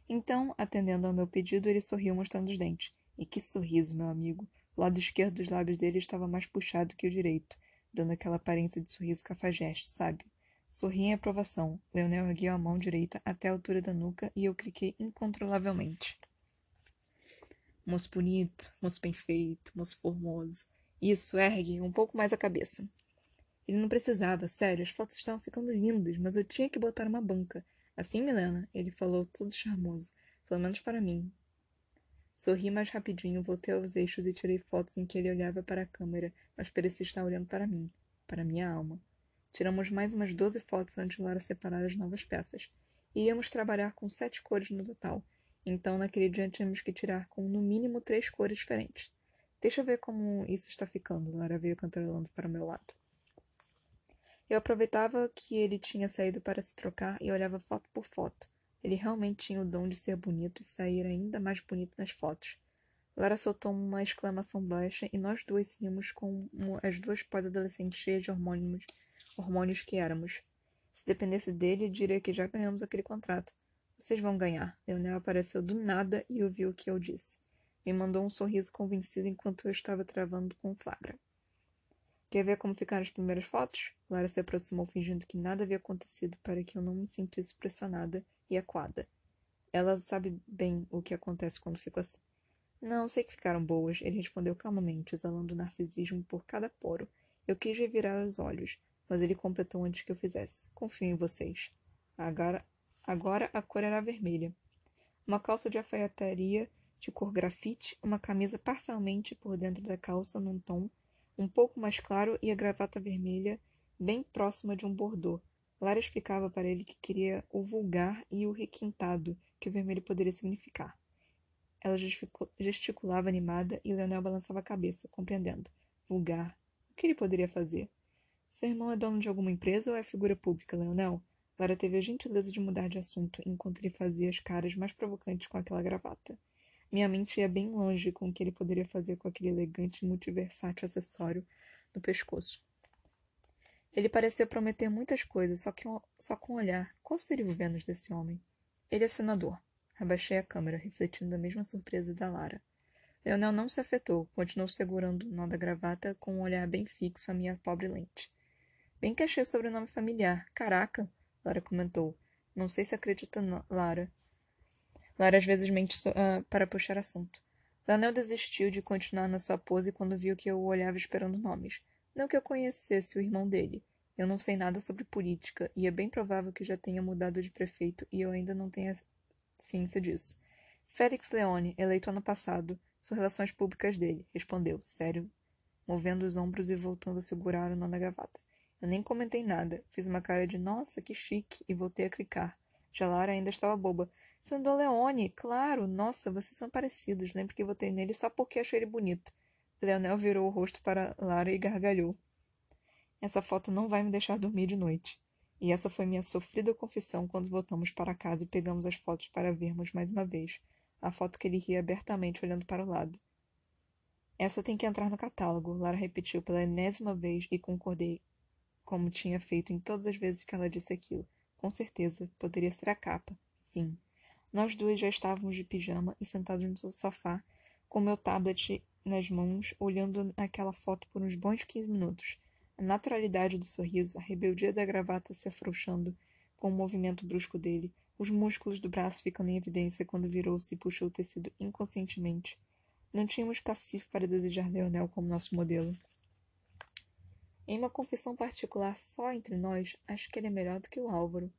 Então, atendendo ao meu pedido, ele sorriu mostrando os dentes. E que sorriso, meu amigo! O lado esquerdo dos lábios dele estava mais puxado que o direito, dando aquela aparência de sorriso cafajeste, sabe? Sorri em aprovação. Leonel ergueu a mão direita até a altura da nuca e eu cliquei incontrolavelmente. Moço bonito, moço bem feito, moço formoso. Isso, ergue um pouco mais a cabeça. Ele não precisava, sério, as fotos estavam ficando lindas, mas eu tinha que botar uma banca. Assim, Milena, ele falou, todo charmoso. Pelo menos para mim. Sorri mais rapidinho, voltei aos eixos e tirei fotos em que ele olhava para a câmera, mas parecia estar olhando para mim, para minha alma. Tiramos mais umas doze fotos antes de Lara separar as novas peças. Iríamos trabalhar com sete cores no total, então naquele dia tínhamos que tirar com no mínimo três cores diferentes. Deixa eu ver como isso está ficando, Lara veio cantarolando para o meu lado. Eu aproveitava que ele tinha saído para se trocar e olhava foto por foto. Ele realmente tinha o dom de ser bonito e sair ainda mais bonito nas fotos. Lara soltou uma exclamação baixa e nós duas íamos como as duas pós-adolescentes cheias de hormônios, hormônios que éramos. Se dependesse dele, diria que já ganhamos aquele contrato. Vocês vão ganhar. Leonel apareceu do nada e ouviu o que eu disse. Me mandou um sorriso convencido enquanto eu estava travando com flagra. Quer ver como ficaram as primeiras fotos? Lara se aproximou fingindo que nada havia acontecido para que eu não me sentisse pressionada e acuada. Ela sabe bem o que acontece quando fico assim. Não, sei que ficaram boas, ele respondeu calmamente, exalando narcisismo por cada poro. Eu quis revirar os olhos, mas ele completou antes que eu fizesse. Confio em vocês. Agora, agora a cor era vermelha. Uma calça de alfaiataria de cor grafite, uma camisa parcialmente por dentro da calça num tom um pouco mais claro e a gravata vermelha bem próxima de um bordô, Lara explicava para ele que queria o vulgar e o requintado que o vermelho poderia significar. Ela gesticulava animada e Leonel balançava a cabeça, compreendendo. Vulgar. O que ele poderia fazer? Seu irmão é dono de alguma empresa ou é figura pública, Leonel? Lara teve a gentileza de mudar de assunto enquanto ele fazia as caras mais provocantes com aquela gravata. Minha mente ia bem longe com o que ele poderia fazer com aquele elegante e multiversátil acessório no pescoço. Ele parecia prometer muitas coisas, só, que, só com um olhar. Qual seria o Vênus desse homem? Ele é senador. Abaixei a câmera, refletindo a mesma surpresa da Lara. Leonel não se afetou, continuou segurando o nó da gravata com um olhar bem fixo à minha pobre lente. Bem que achei o sobrenome familiar. Caraca! Lara comentou. Não sei se acredita, Lara. Lara às vezes mente so, uh, para puxar assunto. Leonel desistiu de continuar na sua pose quando viu que eu o olhava esperando nomes. Não que eu conhecesse o irmão dele. Eu não sei nada sobre política, e é bem provável que já tenha mudado de prefeito e eu ainda não tenha ciência disso. Félix Leone, eleito ano passado, são relações públicas dele, respondeu, sério, movendo os ombros e voltando a segurar o nó da gravata. Eu nem comentei nada, fiz uma cara de nossa, que chique, e voltei a clicar. Jalara ainda estava boba. Sandor Leone, claro, nossa, vocês são parecidos. Lembro que votei nele só porque achei ele bonito. Leonel virou o rosto para Lara e gargalhou. Essa foto não vai me deixar dormir de noite. E essa foi minha sofrida confissão quando voltamos para casa e pegamos as fotos para vermos mais uma vez. A foto que ele ria abertamente olhando para o lado. Essa tem que entrar no catálogo, Lara repetiu pela enésima vez e concordei, como tinha feito em todas as vezes que ela disse aquilo. Com certeza, poderia ser a capa. Sim. Nós duas já estávamos de pijama e sentados no sofá, com meu tablet nas mãos, olhando aquela foto por uns bons quinze minutos. A naturalidade do sorriso, a rebeldia da gravata se afrouxando com o movimento brusco dele, os músculos do braço ficando em evidência quando virou-se e puxou o tecido inconscientemente. Não tínhamos cacife para desejar Leonel como nosso modelo. Em uma confissão particular só entre nós, acho que ele é melhor do que o Álvaro.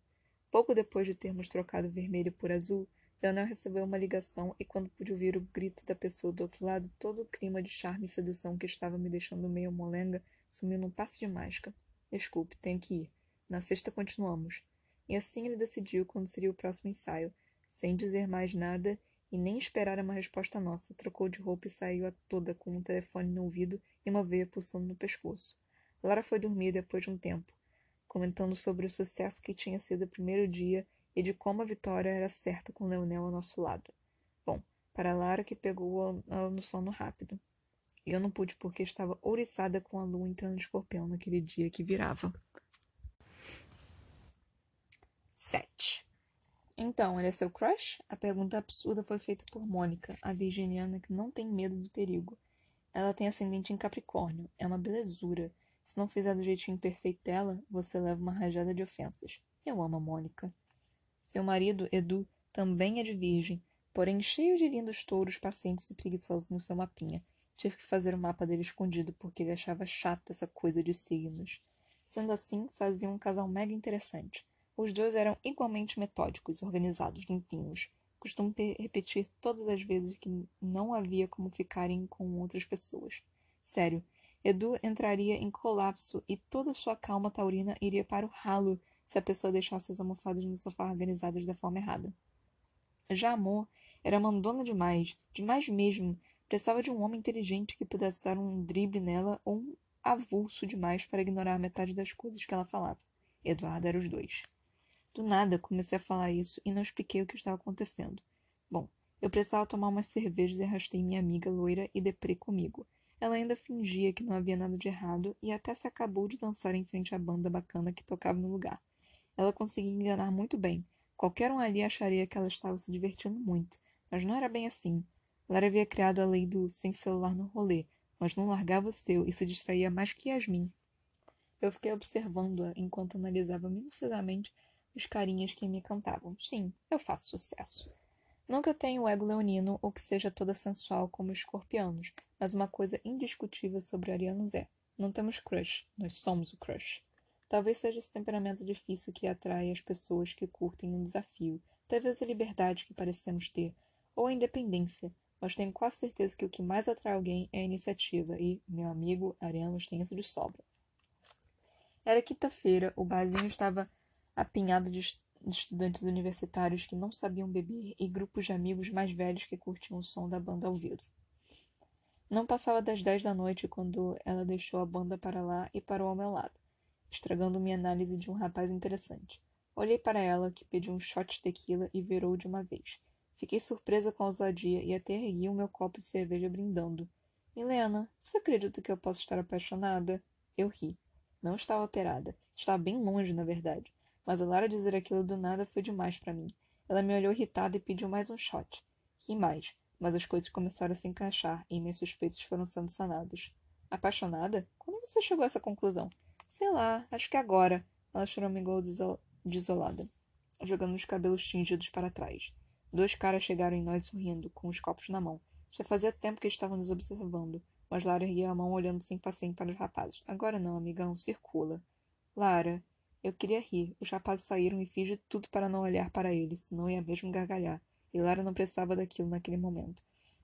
Pouco depois de termos trocado vermelho por azul, Leonel recebeu uma ligação e, quando pude ouvir o grito da pessoa do outro lado, todo o clima de charme e sedução que estava me deixando meio molenga sumiu num passe de mágica. Desculpe, tenho que ir. Na sexta continuamos. E assim ele decidiu quando seria o próximo ensaio. Sem dizer mais nada e nem esperar uma resposta nossa, trocou de roupa e saiu a toda com um telefone no ouvido e uma veia pulsando no pescoço. Lara foi dormir depois de um tempo, comentando sobre o sucesso que tinha sido o primeiro dia e de como a vitória era certa com Leonel ao nosso lado. Bom, para Lara que pegou no sono rápido. E eu não pude porque estava ouriçada com a lua entrando de escorpião naquele dia que virava. 7. Então, ele é seu crush? A pergunta absurda foi feita por Mônica, a virginiana que não tem medo do perigo. Ela tem ascendente em Capricórnio, é uma belezura. Se não fizer do jeitinho perfeito dela, você leva uma rajada de ofensas. Eu amo a Mônica. Seu marido, Edu, também é de virgem, porém cheio de lindos touros pacientes e preguiçosos no seu mapinha. Tive que fazer o mapa dele escondido porque ele achava chata essa coisa de signos. Sendo assim, faziam um casal mega interessante. Os dois eram igualmente metódicos, organizados, limpinhos. Costumo repetir todas as vezes que não havia como ficarem com outras pessoas. Sério, Edu entraria em colapso e toda sua calma taurina iria para o ralo se a pessoa deixasse as almofadas no sofá organizadas da forma errada. Já Amor era mandona demais, demais mesmo, Precisava de um homem inteligente que pudesse dar um drible nela ou um avulso demais para ignorar metade das coisas que ela falava. Eduardo era os dois. Do nada, comecei a falar isso e não expliquei o que estava acontecendo. Bom, eu precisava tomar umas cervejas e arrastei minha amiga loira e deprê comigo. Ela ainda fingia que não havia nada de errado e até se acabou de dançar em frente à banda bacana que tocava no lugar. Ela conseguia enganar muito bem. Qualquer um ali acharia que ela estava se divertindo muito, mas não era bem assim. Lara havia criado a lei do sem celular no rolê, mas não largava o seu e se distraía mais que Yasmin. Eu fiquei observando-a enquanto analisava minuciosamente os carinhas que me cantavam. Sim, eu faço sucesso. Não que eu tenha o ego leonino ou que seja toda sensual como os escorpianos, mas uma coisa indiscutível sobre arianos é: não temos crush, nós somos o crush. Talvez seja esse temperamento difícil que atrai as pessoas que curtem um desafio, talvez a liberdade que parecemos ter, ou a independência, mas tenho quase certeza que o que mais atrai alguém é a iniciativa, e, meu amigo Arianos tem isso de sobra. Era quinta-feira, o barzinho estava apinhado de de estudantes universitários que não sabiam beber e grupos de amigos mais velhos que curtiam o som da banda ao vivo. Não passava das dez da noite quando ela deixou a banda para lá e parou ao meu lado, estragando minha análise de um rapaz interessante. Olhei para ela, que pediu um shot de tequila e virou de uma vez. Fiquei surpresa com a ousadia e até ergui o meu copo de cerveja brindando. Helena, você acredita que eu posso estar apaixonada? Eu ri. Não estava alterada. Estava bem longe, na verdade. Mas a Lara dizer aquilo do nada foi demais para mim. Ela me olhou irritada e pediu mais um shot. Ri mais mas as coisas começaram a se encaixar e minhas suspeitas foram sendo sanadas. Apaixonada? Quando você chegou a essa conclusão? Sei lá, acho que agora. Ela choramingou desol desolada, jogando os cabelos tingidos para trás. Dois caras chegaram em nós sorrindo, com os copos na mão. Já fazia tempo que estavam nos observando, mas Lara erguia a mão olhando sem paciência para os rapazes. Agora não, amigão, circula. Lara, eu queria rir. Os rapazes saíram e fiz de tudo para não olhar para eles, senão ia mesmo gargalhar. E Lara não precisava daquilo naquele momento.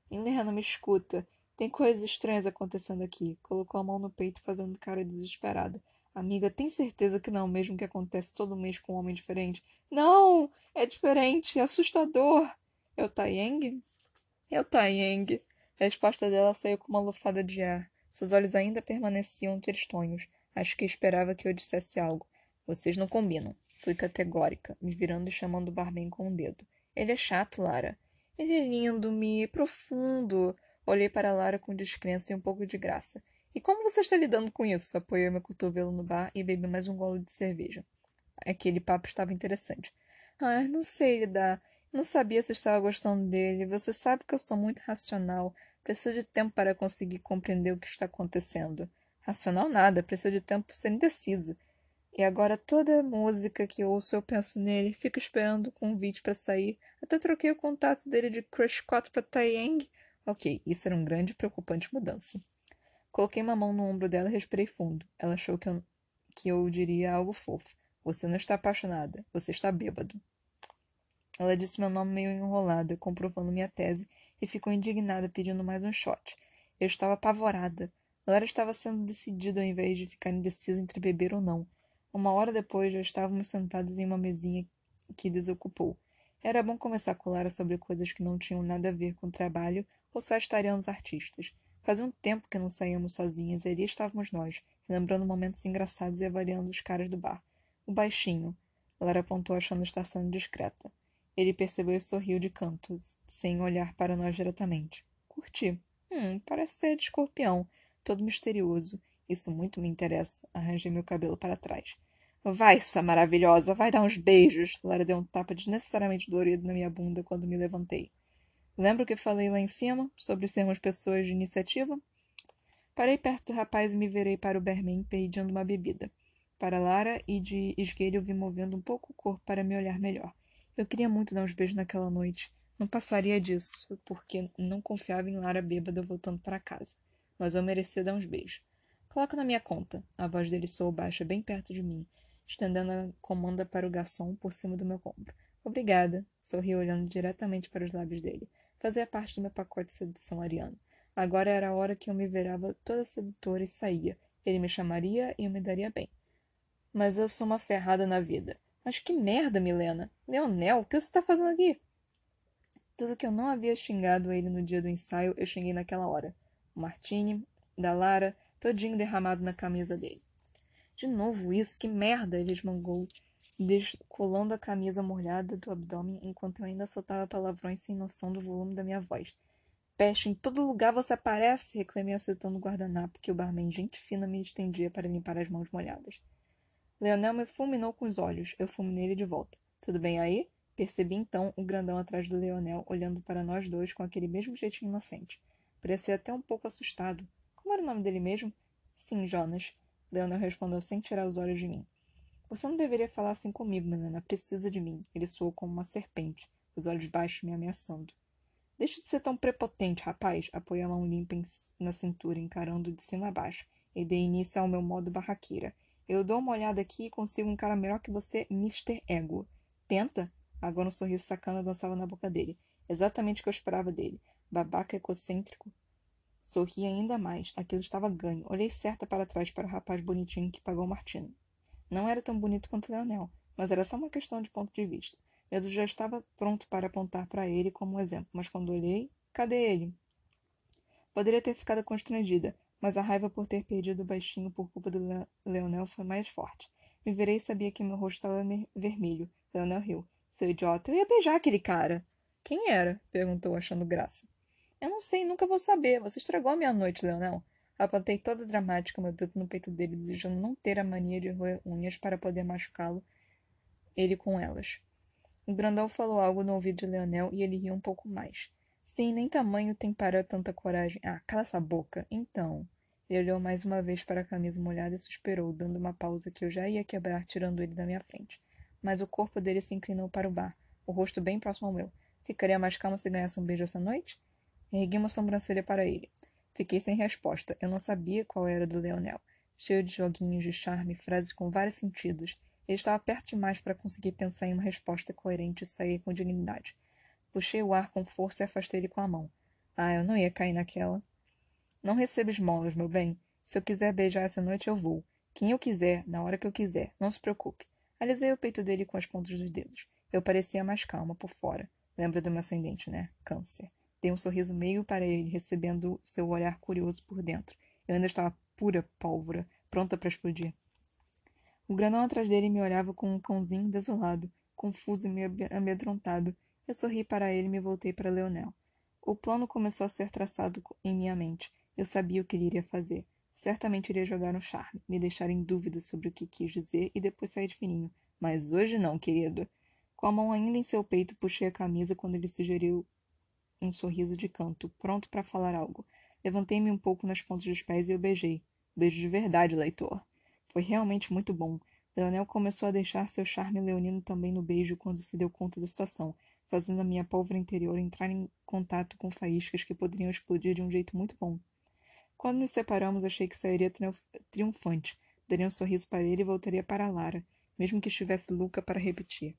Helena, me escuta. Tem coisas estranhas acontecendo aqui. Colocou a mão no peito, fazendo cara desesperada. Amiga, tem certeza que não é mesmo que acontece todo mês com um homem diferente? Não! É diferente, é assustador. É o Taiyang? É o Taiyang. A resposta dela saiu com uma lufada de ar. Seus olhos ainda permaneciam tristonhos. Acho que esperava que eu dissesse algo. Vocês não combinam. Fui categórica, me virando e chamando o barman com o dedo. Ele é chato, Lara. Ele é lindo, Mi, profundo. Olhei para Lara com descrença e um pouco de graça. E como você está lidando com isso? Apoiei meu cotovelo no bar e bebi mais um golo de cerveja. Aquele papo estava interessante. Ah, não sei lidar. Não sabia se estava gostando dele. Você sabe que eu sou muito racional. Preciso de tempo para conseguir compreender o que está acontecendo. Racional nada, preciso de tempo para ser indecisa. E agora toda música que ouço eu penso nele, fico esperando o convite para sair. Até troquei o contato dele de Crush 4 para Taeyang. Ok, isso era uma grande e preocupante mudança. Coloquei uma mão no ombro dela e respirei fundo. Ela achou que eu, que eu diria algo fofo. Você não está apaixonada, você está bêbado. Ela disse meu nome meio enrolada, comprovando minha tese, e ficou indignada pedindo mais um shot. Eu estava apavorada. Ela estava sendo decidida ao invés de ficar indecisa entre beber ou não. Uma hora depois já estávamos sentados em uma mesinha que desocupou. Era bom começar a colar sobre coisas que não tinham nada a ver com o trabalho ou só estariam os artistas. Fazia um tempo que não saíamos sozinhas e ali estávamos nós, lembrando momentos engraçados e avaliando os caras do bar. O baixinho. Lara apontou achando estar sendo discreta. Ele percebeu e sorriu de canto, sem olhar para nós diretamente. Curti. Hum, parece ser de escorpião, todo misterioso. Isso muito me interessa. Arranjei meu cabelo para trás. Vai, sua maravilhosa, vai dar uns beijos. Lara deu um tapa desnecessariamente dolorido na minha bunda quando me levantei. Lembra o que falei lá em cima sobre sermos pessoas de iniciativa? Parei perto do rapaz e me virei para o Berman pedindo uma bebida. Para Lara e de esguelho vi movendo um pouco o corpo para me olhar melhor. Eu queria muito dar uns beijos naquela noite. Não passaria disso, porque não confiava em Lara bêbada voltando para casa. Mas eu merecia dar uns beijos. Coloca na minha conta. A voz dele soou baixa bem perto de mim estendendo a comanda para o garçom por cima do meu ombro. Obrigada, sorri olhando diretamente para os lábios dele. Fazia parte do meu pacote de sedução ariano. Agora era a hora que eu me virava toda sedutora e saía. Ele me chamaria e eu me daria bem. Mas eu sou uma ferrada na vida. Mas que merda, Milena! Leonel, o que você está fazendo aqui? Tudo que eu não havia xingado ele no dia do ensaio, eu xinguei naquela hora. O Martini, da Lara, todinho derramado na camisa dele. De novo isso, que merda! Ele esmangou, descolando a camisa molhada do abdômen enquanto eu ainda soltava palavrões sem noção do volume da minha voz. Peste, em todo lugar você aparece! reclamei acertando o guardanapo que o barman, gente fina, me estendia para limpar as mãos molhadas. Leonel me fulminou com os olhos. Eu fulminei ele de volta. Tudo bem aí? Percebi então o grandão atrás do Leonel, olhando para nós dois com aquele mesmo jeitinho inocente. Parecia até um pouco assustado. Como era o nome dele mesmo? Sim, Jonas. Leonel respondeu sem tirar os olhos de mim. Você não deveria falar assim comigo, menina. Precisa de mim. Ele soou como uma serpente, os olhos baixos me ameaçando. Deixa de ser tão prepotente, rapaz. Apoiei a mão limpa na cintura, encarando de cima a baixo, e dei início ao meu modo barraqueira. Eu dou uma olhada aqui e consigo um cara melhor que você, Mr. Ego. Tenta? Agora um sorriso sacana dançava na boca dele. Exatamente o que eu esperava dele. Babaca egocêntrico, Sorri ainda mais. Aquilo estava ganho. Olhei certa para trás para o rapaz bonitinho que pagou Martino. Não era tão bonito quanto Leonel, mas era só uma questão de ponto de vista. Eu já estava pronto para apontar para ele como um exemplo, mas quando olhei, cadê ele? Poderia ter ficado constrangida, mas a raiva por ter perdido o baixinho por culpa do Le Leonel foi mais forte. Me virei e sabia que meu rosto estava vermelho. Leonel riu. Seu idiota, eu ia beijar aquele cara. Quem era? perguntou, achando graça. Eu não sei, nunca vou saber. Você estragou a minha noite, Leonel. Apontei toda dramática meu dedo no peito dele, desejando não ter a mania de roer unhas para poder machucá-lo, ele com elas. O grandão falou algo no ouvido de Leonel e ele riu um pouco mais. Sim, nem tamanho tem para tanta coragem. Ah, cala essa boca. Então. Ele olhou mais uma vez para a camisa molhada e suspirou, dando uma pausa que eu já ia quebrar, tirando ele da minha frente. Mas o corpo dele se inclinou para o bar, o rosto bem próximo ao meu. Ficaria mais calmo se ganhasse um beijo essa noite? Ergui uma sobrancelha para ele. Fiquei sem resposta. Eu não sabia qual era do Leonel. Cheio de joguinhos de charme, frases com vários sentidos. Ele estava perto demais para conseguir pensar em uma resposta coerente e sair com dignidade. Puxei o ar com força e afastei ele com a mão. Ah, eu não ia cair naquela. Não recebo esmolas, meu bem. Se eu quiser beijar essa noite, eu vou. Quem eu quiser, na hora que eu quiser. Não se preocupe. Alisei o peito dele com as pontas dos dedos. Eu parecia mais calma por fora. Lembra do meu ascendente, né? Câncer. Dei um sorriso meio para ele, recebendo seu olhar curioso por dentro. Eu ainda estava pura pólvora, pronta para explodir. O granão atrás dele me olhava com um cãozinho desolado, confuso e meio amedrontado. Eu sorri para ele e me voltei para Leonel. O plano começou a ser traçado em minha mente. Eu sabia o que ele iria fazer. Certamente iria jogar um charme, me deixar em dúvida sobre o que quis dizer e depois sair de fininho. Mas hoje não, querido. Com a mão ainda em seu peito, puxei a camisa quando ele sugeriu um sorriso de canto, pronto para falar algo. Levantei-me um pouco nas pontas dos pés e o beijei. Beijo de verdade, leitor. Foi realmente muito bom. Leonel começou a deixar seu charme leonino também no beijo quando se deu conta da situação, fazendo a minha pólvora interior entrar em contato com faíscas que poderiam explodir de um jeito muito bom. Quando nos separamos, achei que sairia triunfante, daria um sorriso para ele e voltaria para Lara, mesmo que estivesse louca para repetir.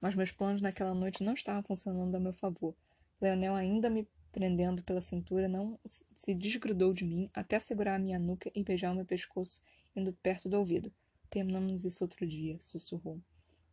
Mas meus planos naquela noite não estavam funcionando a meu favor. Leonel, ainda me prendendo pela cintura, não se desgrudou de mim até segurar a minha nuca e beijar o meu pescoço, indo perto do ouvido. Terminamos isso outro dia, sussurrou.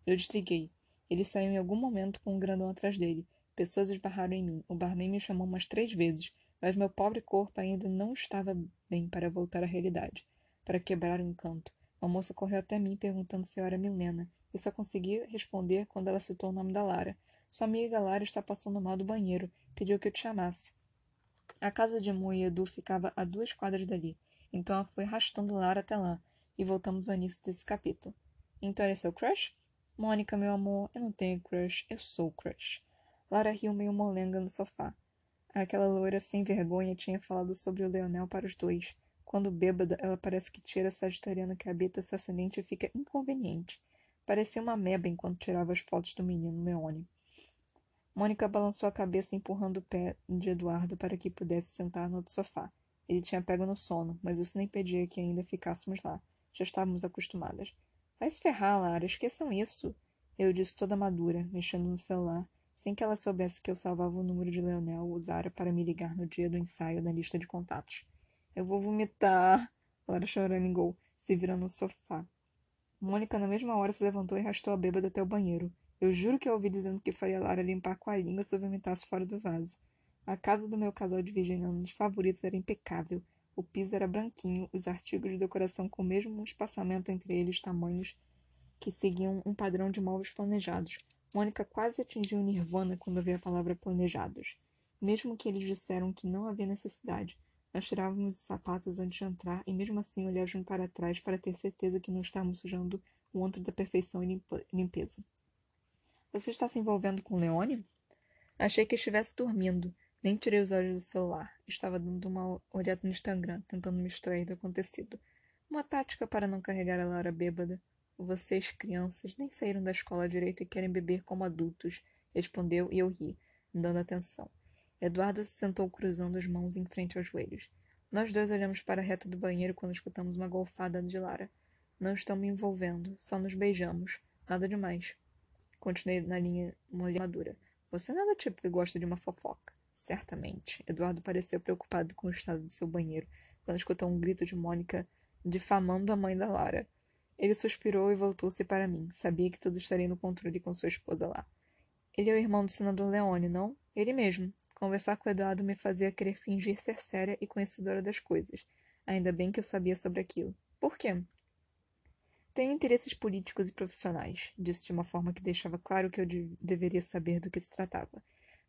Eu desliguei. Ele saiu em algum momento com um grandão atrás dele. Pessoas esbarraram em mim. O barman me chamou umas três vezes, mas meu pobre corpo ainda não estava bem para voltar à realidade, para quebrar o encanto. Uma moça correu até mim perguntando se eu era Milena, e só consegui responder quando ela citou o nome da Lara. Sua amiga Lara está passando mal do banheiro. Pediu que eu te chamasse. A casa de Mo e Edu ficava a duas quadras dali, então ela foi arrastando Lara até lá, e voltamos ao início desse capítulo. Então é seu crush? Mônica, meu amor, eu não tenho crush, eu sou crush. Lara riu meio molenga no sofá. Aquela loira sem vergonha tinha falado sobre o Leonel para os dois. Quando bêbada, ela parece que tira a sagitariana que habita seu ascendente e fica inconveniente. Parecia uma meba enquanto tirava as fotos do menino Leone. Mônica balançou a cabeça empurrando o pé de Eduardo para que pudesse sentar no outro sofá. Ele tinha pego no sono, mas isso não impedia que ainda ficássemos lá. Já estávamos acostumadas. Vai se ferrar, Lara, esqueçam isso. Eu disse toda madura, mexendo no celular, sem que ela soubesse que eu salvava o número de Leonel usara para me ligar no dia do ensaio da lista de contatos. Eu vou vomitar, Lara choramingou, se virando no sofá. Mônica, na mesma hora, se levantou e arrastou a bêbada até o banheiro. Eu juro que eu ouvi dizendo que faria Lara limpar com a língua se eu vomitasse fora do vaso. A casa do meu casal de virginianos favoritos era impecável. O piso era branquinho, os artigos de decoração com o mesmo espaçamento entre eles, tamanhos que seguiam um padrão de móveis planejados. Mônica quase atingiu o nirvana quando ouviu a palavra planejados. Mesmo que eles disseram que não havia necessidade, nós tirávamos os sapatos antes de entrar e mesmo assim olhávamos para trás para ter certeza que não estávamos sujando o antro da perfeição e limpeza. Você está se envolvendo com Leone? Achei que estivesse dormindo. Nem tirei os olhos do celular. Estava dando uma olhada no Instagram, tentando me extrair do acontecido. Uma tática para não carregar a Laura bêbada. Vocês, crianças, nem saíram da escola direito e querem beber como adultos, respondeu e eu ri, dando atenção. Eduardo se sentou cruzando as mãos em frente aos joelhos. Nós dois olhamos para a reta do banheiro quando escutamos uma golfada de Lara. Não estão me envolvendo, só nos beijamos. Nada demais. Continuei na linha madura. Você não é do tipo que gosta de uma fofoca. Certamente. Eduardo pareceu preocupado com o estado de seu banheiro quando escutou um grito de Mônica difamando a mãe da Lara. Ele suspirou e voltou-se para mim. Sabia que tudo estaria no controle com sua esposa lá. Ele é o irmão do senador Leone, não? Ele mesmo. Conversar com Eduardo me fazia querer fingir ser séria e conhecedora das coisas. Ainda bem que eu sabia sobre aquilo. Por quê? Tenho interesses políticos e profissionais, disse de uma forma que deixava claro que eu de deveria saber do que se tratava.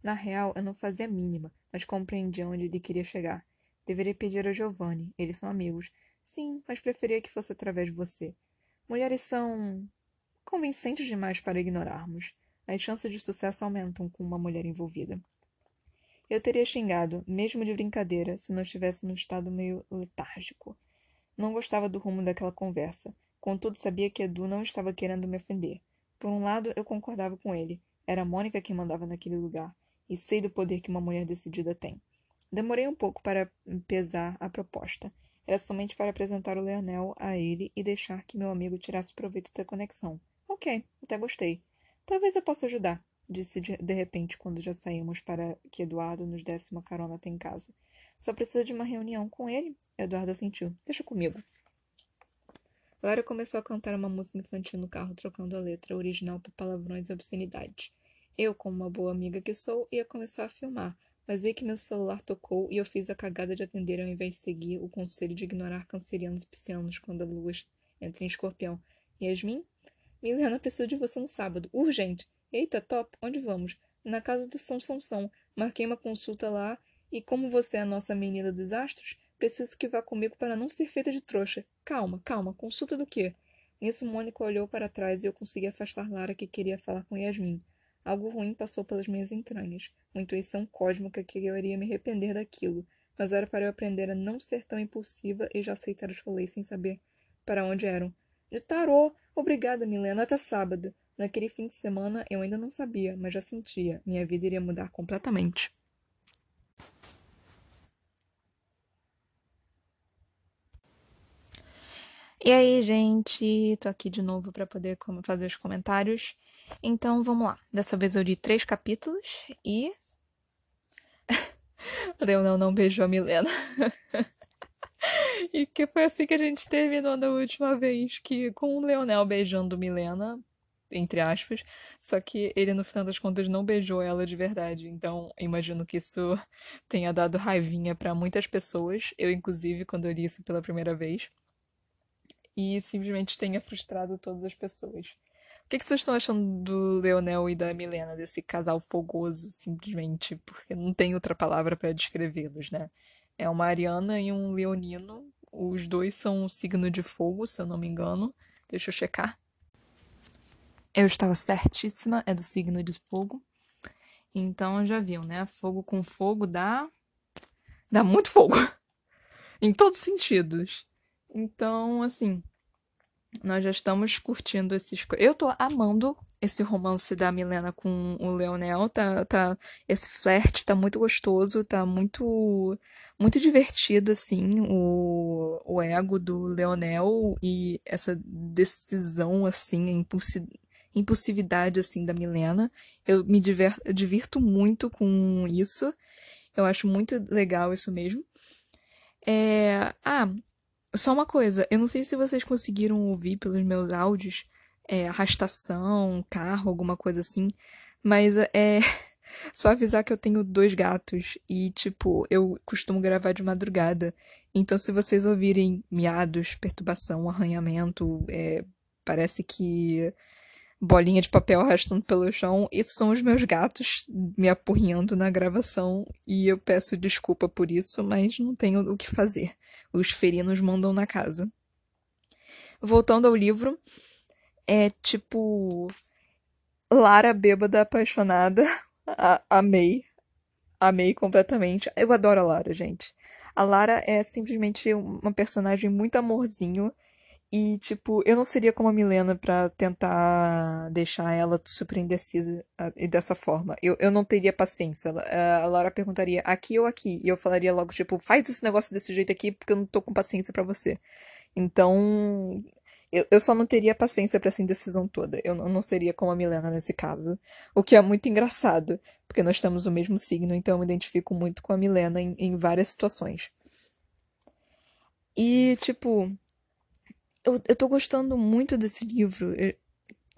Na real, eu não fazia a mínima, mas compreendia onde ele queria chegar. Deveria pedir a Giovanni, eles são amigos. Sim, mas preferia que fosse através de você. Mulheres são. convincentes demais para ignorarmos. As chances de sucesso aumentam com uma mulher envolvida. Eu teria xingado, mesmo de brincadeira, se não estivesse num estado meio letárgico. Não gostava do rumo daquela conversa. Contudo, sabia que Edu não estava querendo me ofender. Por um lado, eu concordava com ele. Era a Mônica quem mandava naquele lugar. E sei do poder que uma mulher decidida tem. Demorei um pouco para pesar a proposta. Era somente para apresentar o Leonel a ele e deixar que meu amigo tirasse proveito da conexão. Ok, até gostei. Talvez eu possa ajudar, disse de, repente quando já saímos para que Eduardo nos desse uma carona até em casa. Só precisa de uma reunião com ele? Eduardo assentiu. Deixa comigo. Lara começou a cantar uma música infantil no carro, trocando a letra original por palavrões e obscenidades. Eu, como uma boa amiga que sou, ia começar a filmar, mas aí que meu celular tocou e eu fiz a cagada de atender ao invés de seguir o conselho de ignorar cancerianos e piscianos quando a lua entra em escorpião. Yasmin? Milena precisa de você no sábado. Urgente! Eita, top! Onde vamos? Na casa do São São São. Marquei uma consulta lá e como você é a nossa menina dos astros, Preciso que vá comigo para não ser feita de trouxa. Calma, calma, consulta do quê? Nisso, Mônica olhou para trás e eu consegui afastar Lara, que queria falar com Yasmin. Algo ruim passou pelas minhas entranhas. Uma intuição cósmica que eu iria me arrepender daquilo. Mas era para eu aprender a não ser tão impulsiva e já aceitar os rolês sem saber para onde eram. De tarô! Obrigada, Milena. Até sábado. Naquele fim de semana eu ainda não sabia, mas já sentia. Minha vida iria mudar completamente. E aí, gente, tô aqui de novo para poder fazer os comentários. Então, vamos lá. Dessa vez eu li três capítulos e. Leonel não beijou a Milena. e que foi assim que a gente terminou da última vez, que com o Leonel beijando Milena, entre aspas, só que ele no final das contas não beijou ela de verdade. Então, imagino que isso tenha dado raivinha para muitas pessoas, eu inclusive quando eu li isso pela primeira vez e simplesmente tenha frustrado todas as pessoas. O que, que vocês estão achando do Leonel e da Milena, desse casal fogoso, simplesmente? Porque não tem outra palavra para descrevê-los, né? É uma Ariana e um Leonino. Os dois são um signo de fogo, se eu não me engano. Deixa eu checar. Eu estava certíssima, é do signo de fogo. Então já viu, né? Fogo com fogo dá. dá muito fogo. em todos os sentidos. Então, assim, nós já estamos curtindo esses. Eu tô amando esse romance da Milena com o Leonel, tá, tá, esse flerte tá muito gostoso, tá muito, muito divertido, assim, o, o ego do Leonel e essa decisão, assim, impulsi, impulsividade, assim, da Milena. Eu me diver, eu divirto muito com isso, eu acho muito legal isso mesmo. É... Ah, só uma coisa, eu não sei se vocês conseguiram ouvir pelos meus áudios, é, arrastação, carro, alguma coisa assim, mas é só avisar que eu tenho dois gatos e, tipo, eu costumo gravar de madrugada. Então, se vocês ouvirem miados, perturbação, arranhamento, é, parece que bolinha de papel arrastando pelo chão. Esses são os meus gatos me apurrinhando na gravação e eu peço desculpa por isso, mas não tenho o que fazer. Os ferinos mandam na casa. Voltando ao livro, é tipo Lara bêbada apaixonada. A amei. Amei completamente. Eu adoro a Lara, gente. A Lara é simplesmente uma personagem muito amorzinho e, tipo, eu não seria como a Milena pra tentar deixar ela super indecisa e dessa forma. Eu, eu não teria paciência. A Laura perguntaria aqui ou aqui. E eu falaria logo, tipo, faz esse negócio desse jeito aqui porque eu não tô com paciência para você. Então, eu, eu só não teria paciência para essa indecisão toda. Eu não, não seria como a Milena nesse caso. O que é muito engraçado, porque nós temos o mesmo signo, então eu me identifico muito com a Milena em, em várias situações. E, tipo, eu, eu tô gostando muito desse livro,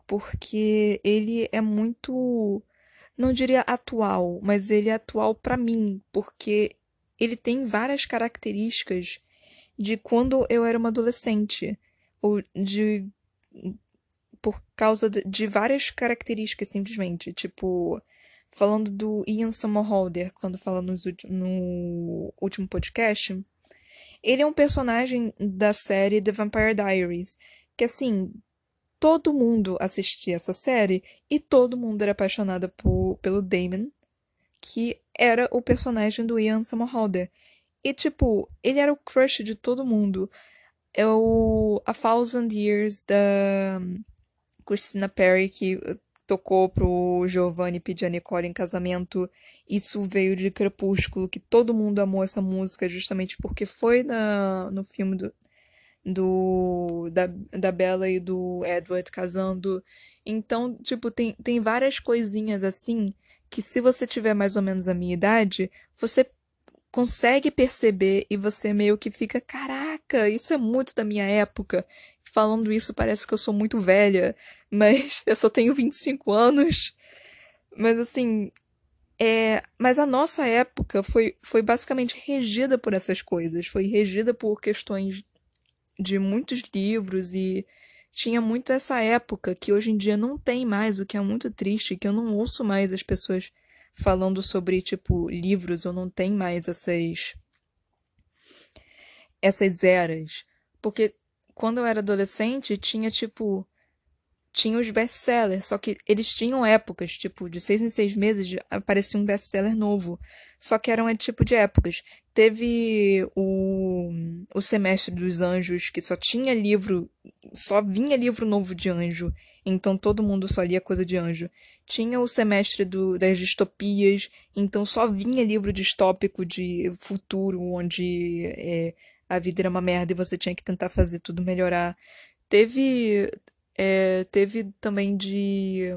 porque ele é muito. Não diria atual, mas ele é atual para mim, porque ele tem várias características de quando eu era uma adolescente, ou de por causa de, de várias características simplesmente, tipo, falando do Ian Somerhalder, quando fala no último podcast, ele é um personagem da série The Vampire Diaries, que assim, todo mundo assistia essa série e todo mundo era apaixonado por, pelo Damon, que era o personagem do Ian Somerhalder. E, tipo, ele era o crush de todo mundo. É o A Thousand Years da Christina Perry, que tocou pro Giovanni pedir a Nicole em casamento. Isso veio de Crepúsculo, que todo mundo amou essa música justamente porque foi na, no filme do, do da, da Bella e do Edward casando. Então, tipo, tem, tem várias coisinhas assim que se você tiver mais ou menos a minha idade, você consegue perceber e você meio que fica, caraca, isso é muito da minha época. Falando isso parece que eu sou muito velha, mas eu só tenho 25 anos. Mas assim, é, mas a nossa época foi, foi basicamente regida por essas coisas, foi regida por questões de muitos livros e tinha muito essa época que hoje em dia não tem mais, o que é muito triste, que eu não ouço mais as pessoas falando sobre, tipo, livros, ou não tem mais essas. essas eras. Porque quando eu era adolescente, tinha, tipo. Tinha os best-sellers, só que eles tinham épocas, tipo, de seis em seis meses aparecia um best-seller novo. Só que eram tipo de épocas. Teve o, o Semestre dos Anjos, que só tinha livro, só vinha livro novo de anjo. Então todo mundo só lia coisa de anjo. Tinha o Semestre do, das Distopias, então só vinha livro distópico de futuro, onde é, a vida era uma merda e você tinha que tentar fazer tudo melhorar. Teve. É, teve também de.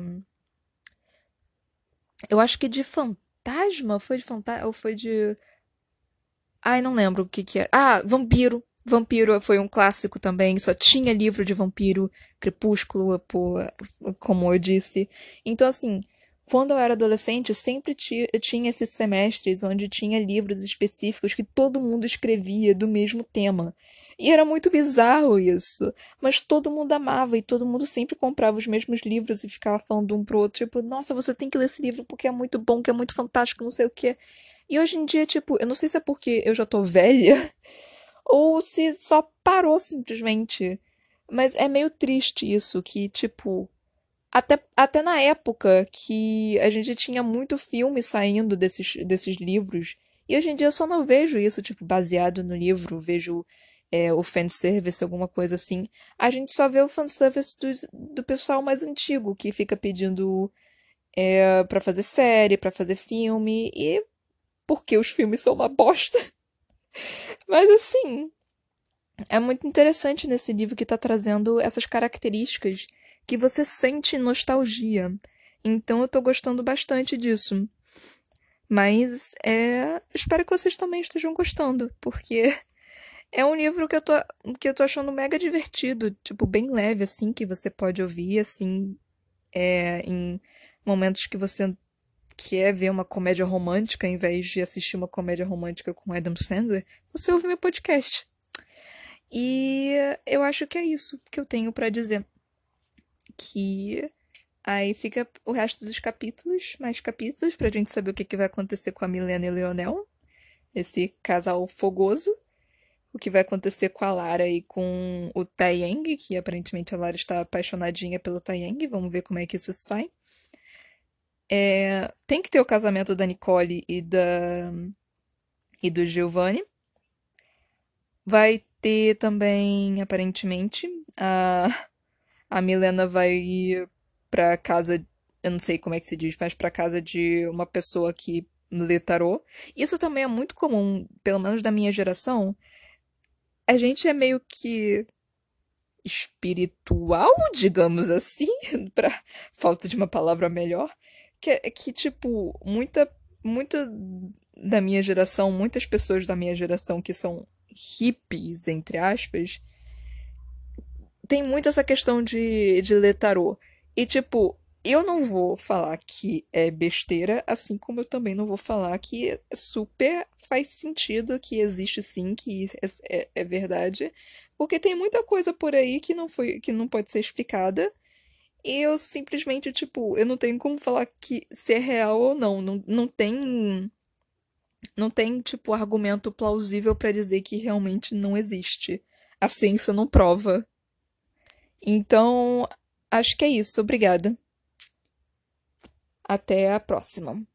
Eu acho que de fantasma? Foi de fantasma? Ou foi de. Ai, não lembro o que que é. Ah, vampiro. Vampiro foi um clássico também, só tinha livro de vampiro, Crepúsculo, como eu disse. Então, assim, quando eu era adolescente, eu sempre tinha esses semestres onde tinha livros específicos que todo mundo escrevia do mesmo tema. E era muito bizarro isso. Mas todo mundo amava e todo mundo sempre comprava os mesmos livros e ficava falando um pro outro, tipo, nossa, você tem que ler esse livro porque é muito bom, que é muito fantástico, não sei o quê. E hoje em dia, tipo, eu não sei se é porque eu já tô velha ou se só parou simplesmente. Mas é meio triste isso, que, tipo, até, até na época que a gente tinha muito filme saindo desses, desses livros, e hoje em dia eu só não vejo isso, tipo, baseado no livro, vejo é, o fanservice, alguma coisa assim, a gente só vê o fanservice do, do pessoal mais antigo, que fica pedindo é, para fazer série, para fazer filme, e porque os filmes são uma bosta. Mas assim, é muito interessante nesse livro que tá trazendo essas características que você sente nostalgia. Então eu tô gostando bastante disso. Mas é, espero que vocês também estejam gostando, porque é um livro que eu tô, que eu tô achando mega divertido, tipo, bem leve, assim, que você pode ouvir, assim, é, em momentos que você quer ver uma comédia romântica, em vez de assistir uma comédia romântica com Adam Sandler, você ouve meu podcast. E eu acho que é isso que eu tenho para dizer. Que aí fica o resto dos capítulos, mais capítulos, pra gente saber o que, que vai acontecer com a Milena e Leonel. Esse casal fogoso o que vai acontecer com a Lara e com o Taeyang, que aparentemente a Lara está apaixonadinha pelo Taeyang. Vamos ver como é que isso sai. É, tem que ter o casamento da Nicole e da e do Giovanni. Vai ter também, aparentemente, a a Milena vai pra casa, eu não sei como é que se diz, mas pra casa de uma pessoa que lê tarô. Isso também é muito comum, pelo menos da minha geração, a gente é meio que espiritual, digamos assim, para falta de uma palavra melhor, que que tipo, muita muita da minha geração, muitas pessoas da minha geração que são hippies, entre aspas, tem muito essa questão de, de ler tarô. E, tipo, eu não vou falar que é besteira, assim como eu também não vou falar que super faz sentido, que existe sim, que é, é, é verdade. Porque tem muita coisa por aí que não foi, que não pode ser explicada. E eu simplesmente, tipo, eu não tenho como falar que se é real ou não. Não, não tem. Não tem, tipo, argumento plausível para dizer que realmente não existe. A ciência não prova. Então, acho que é isso. Obrigada. Até a próxima.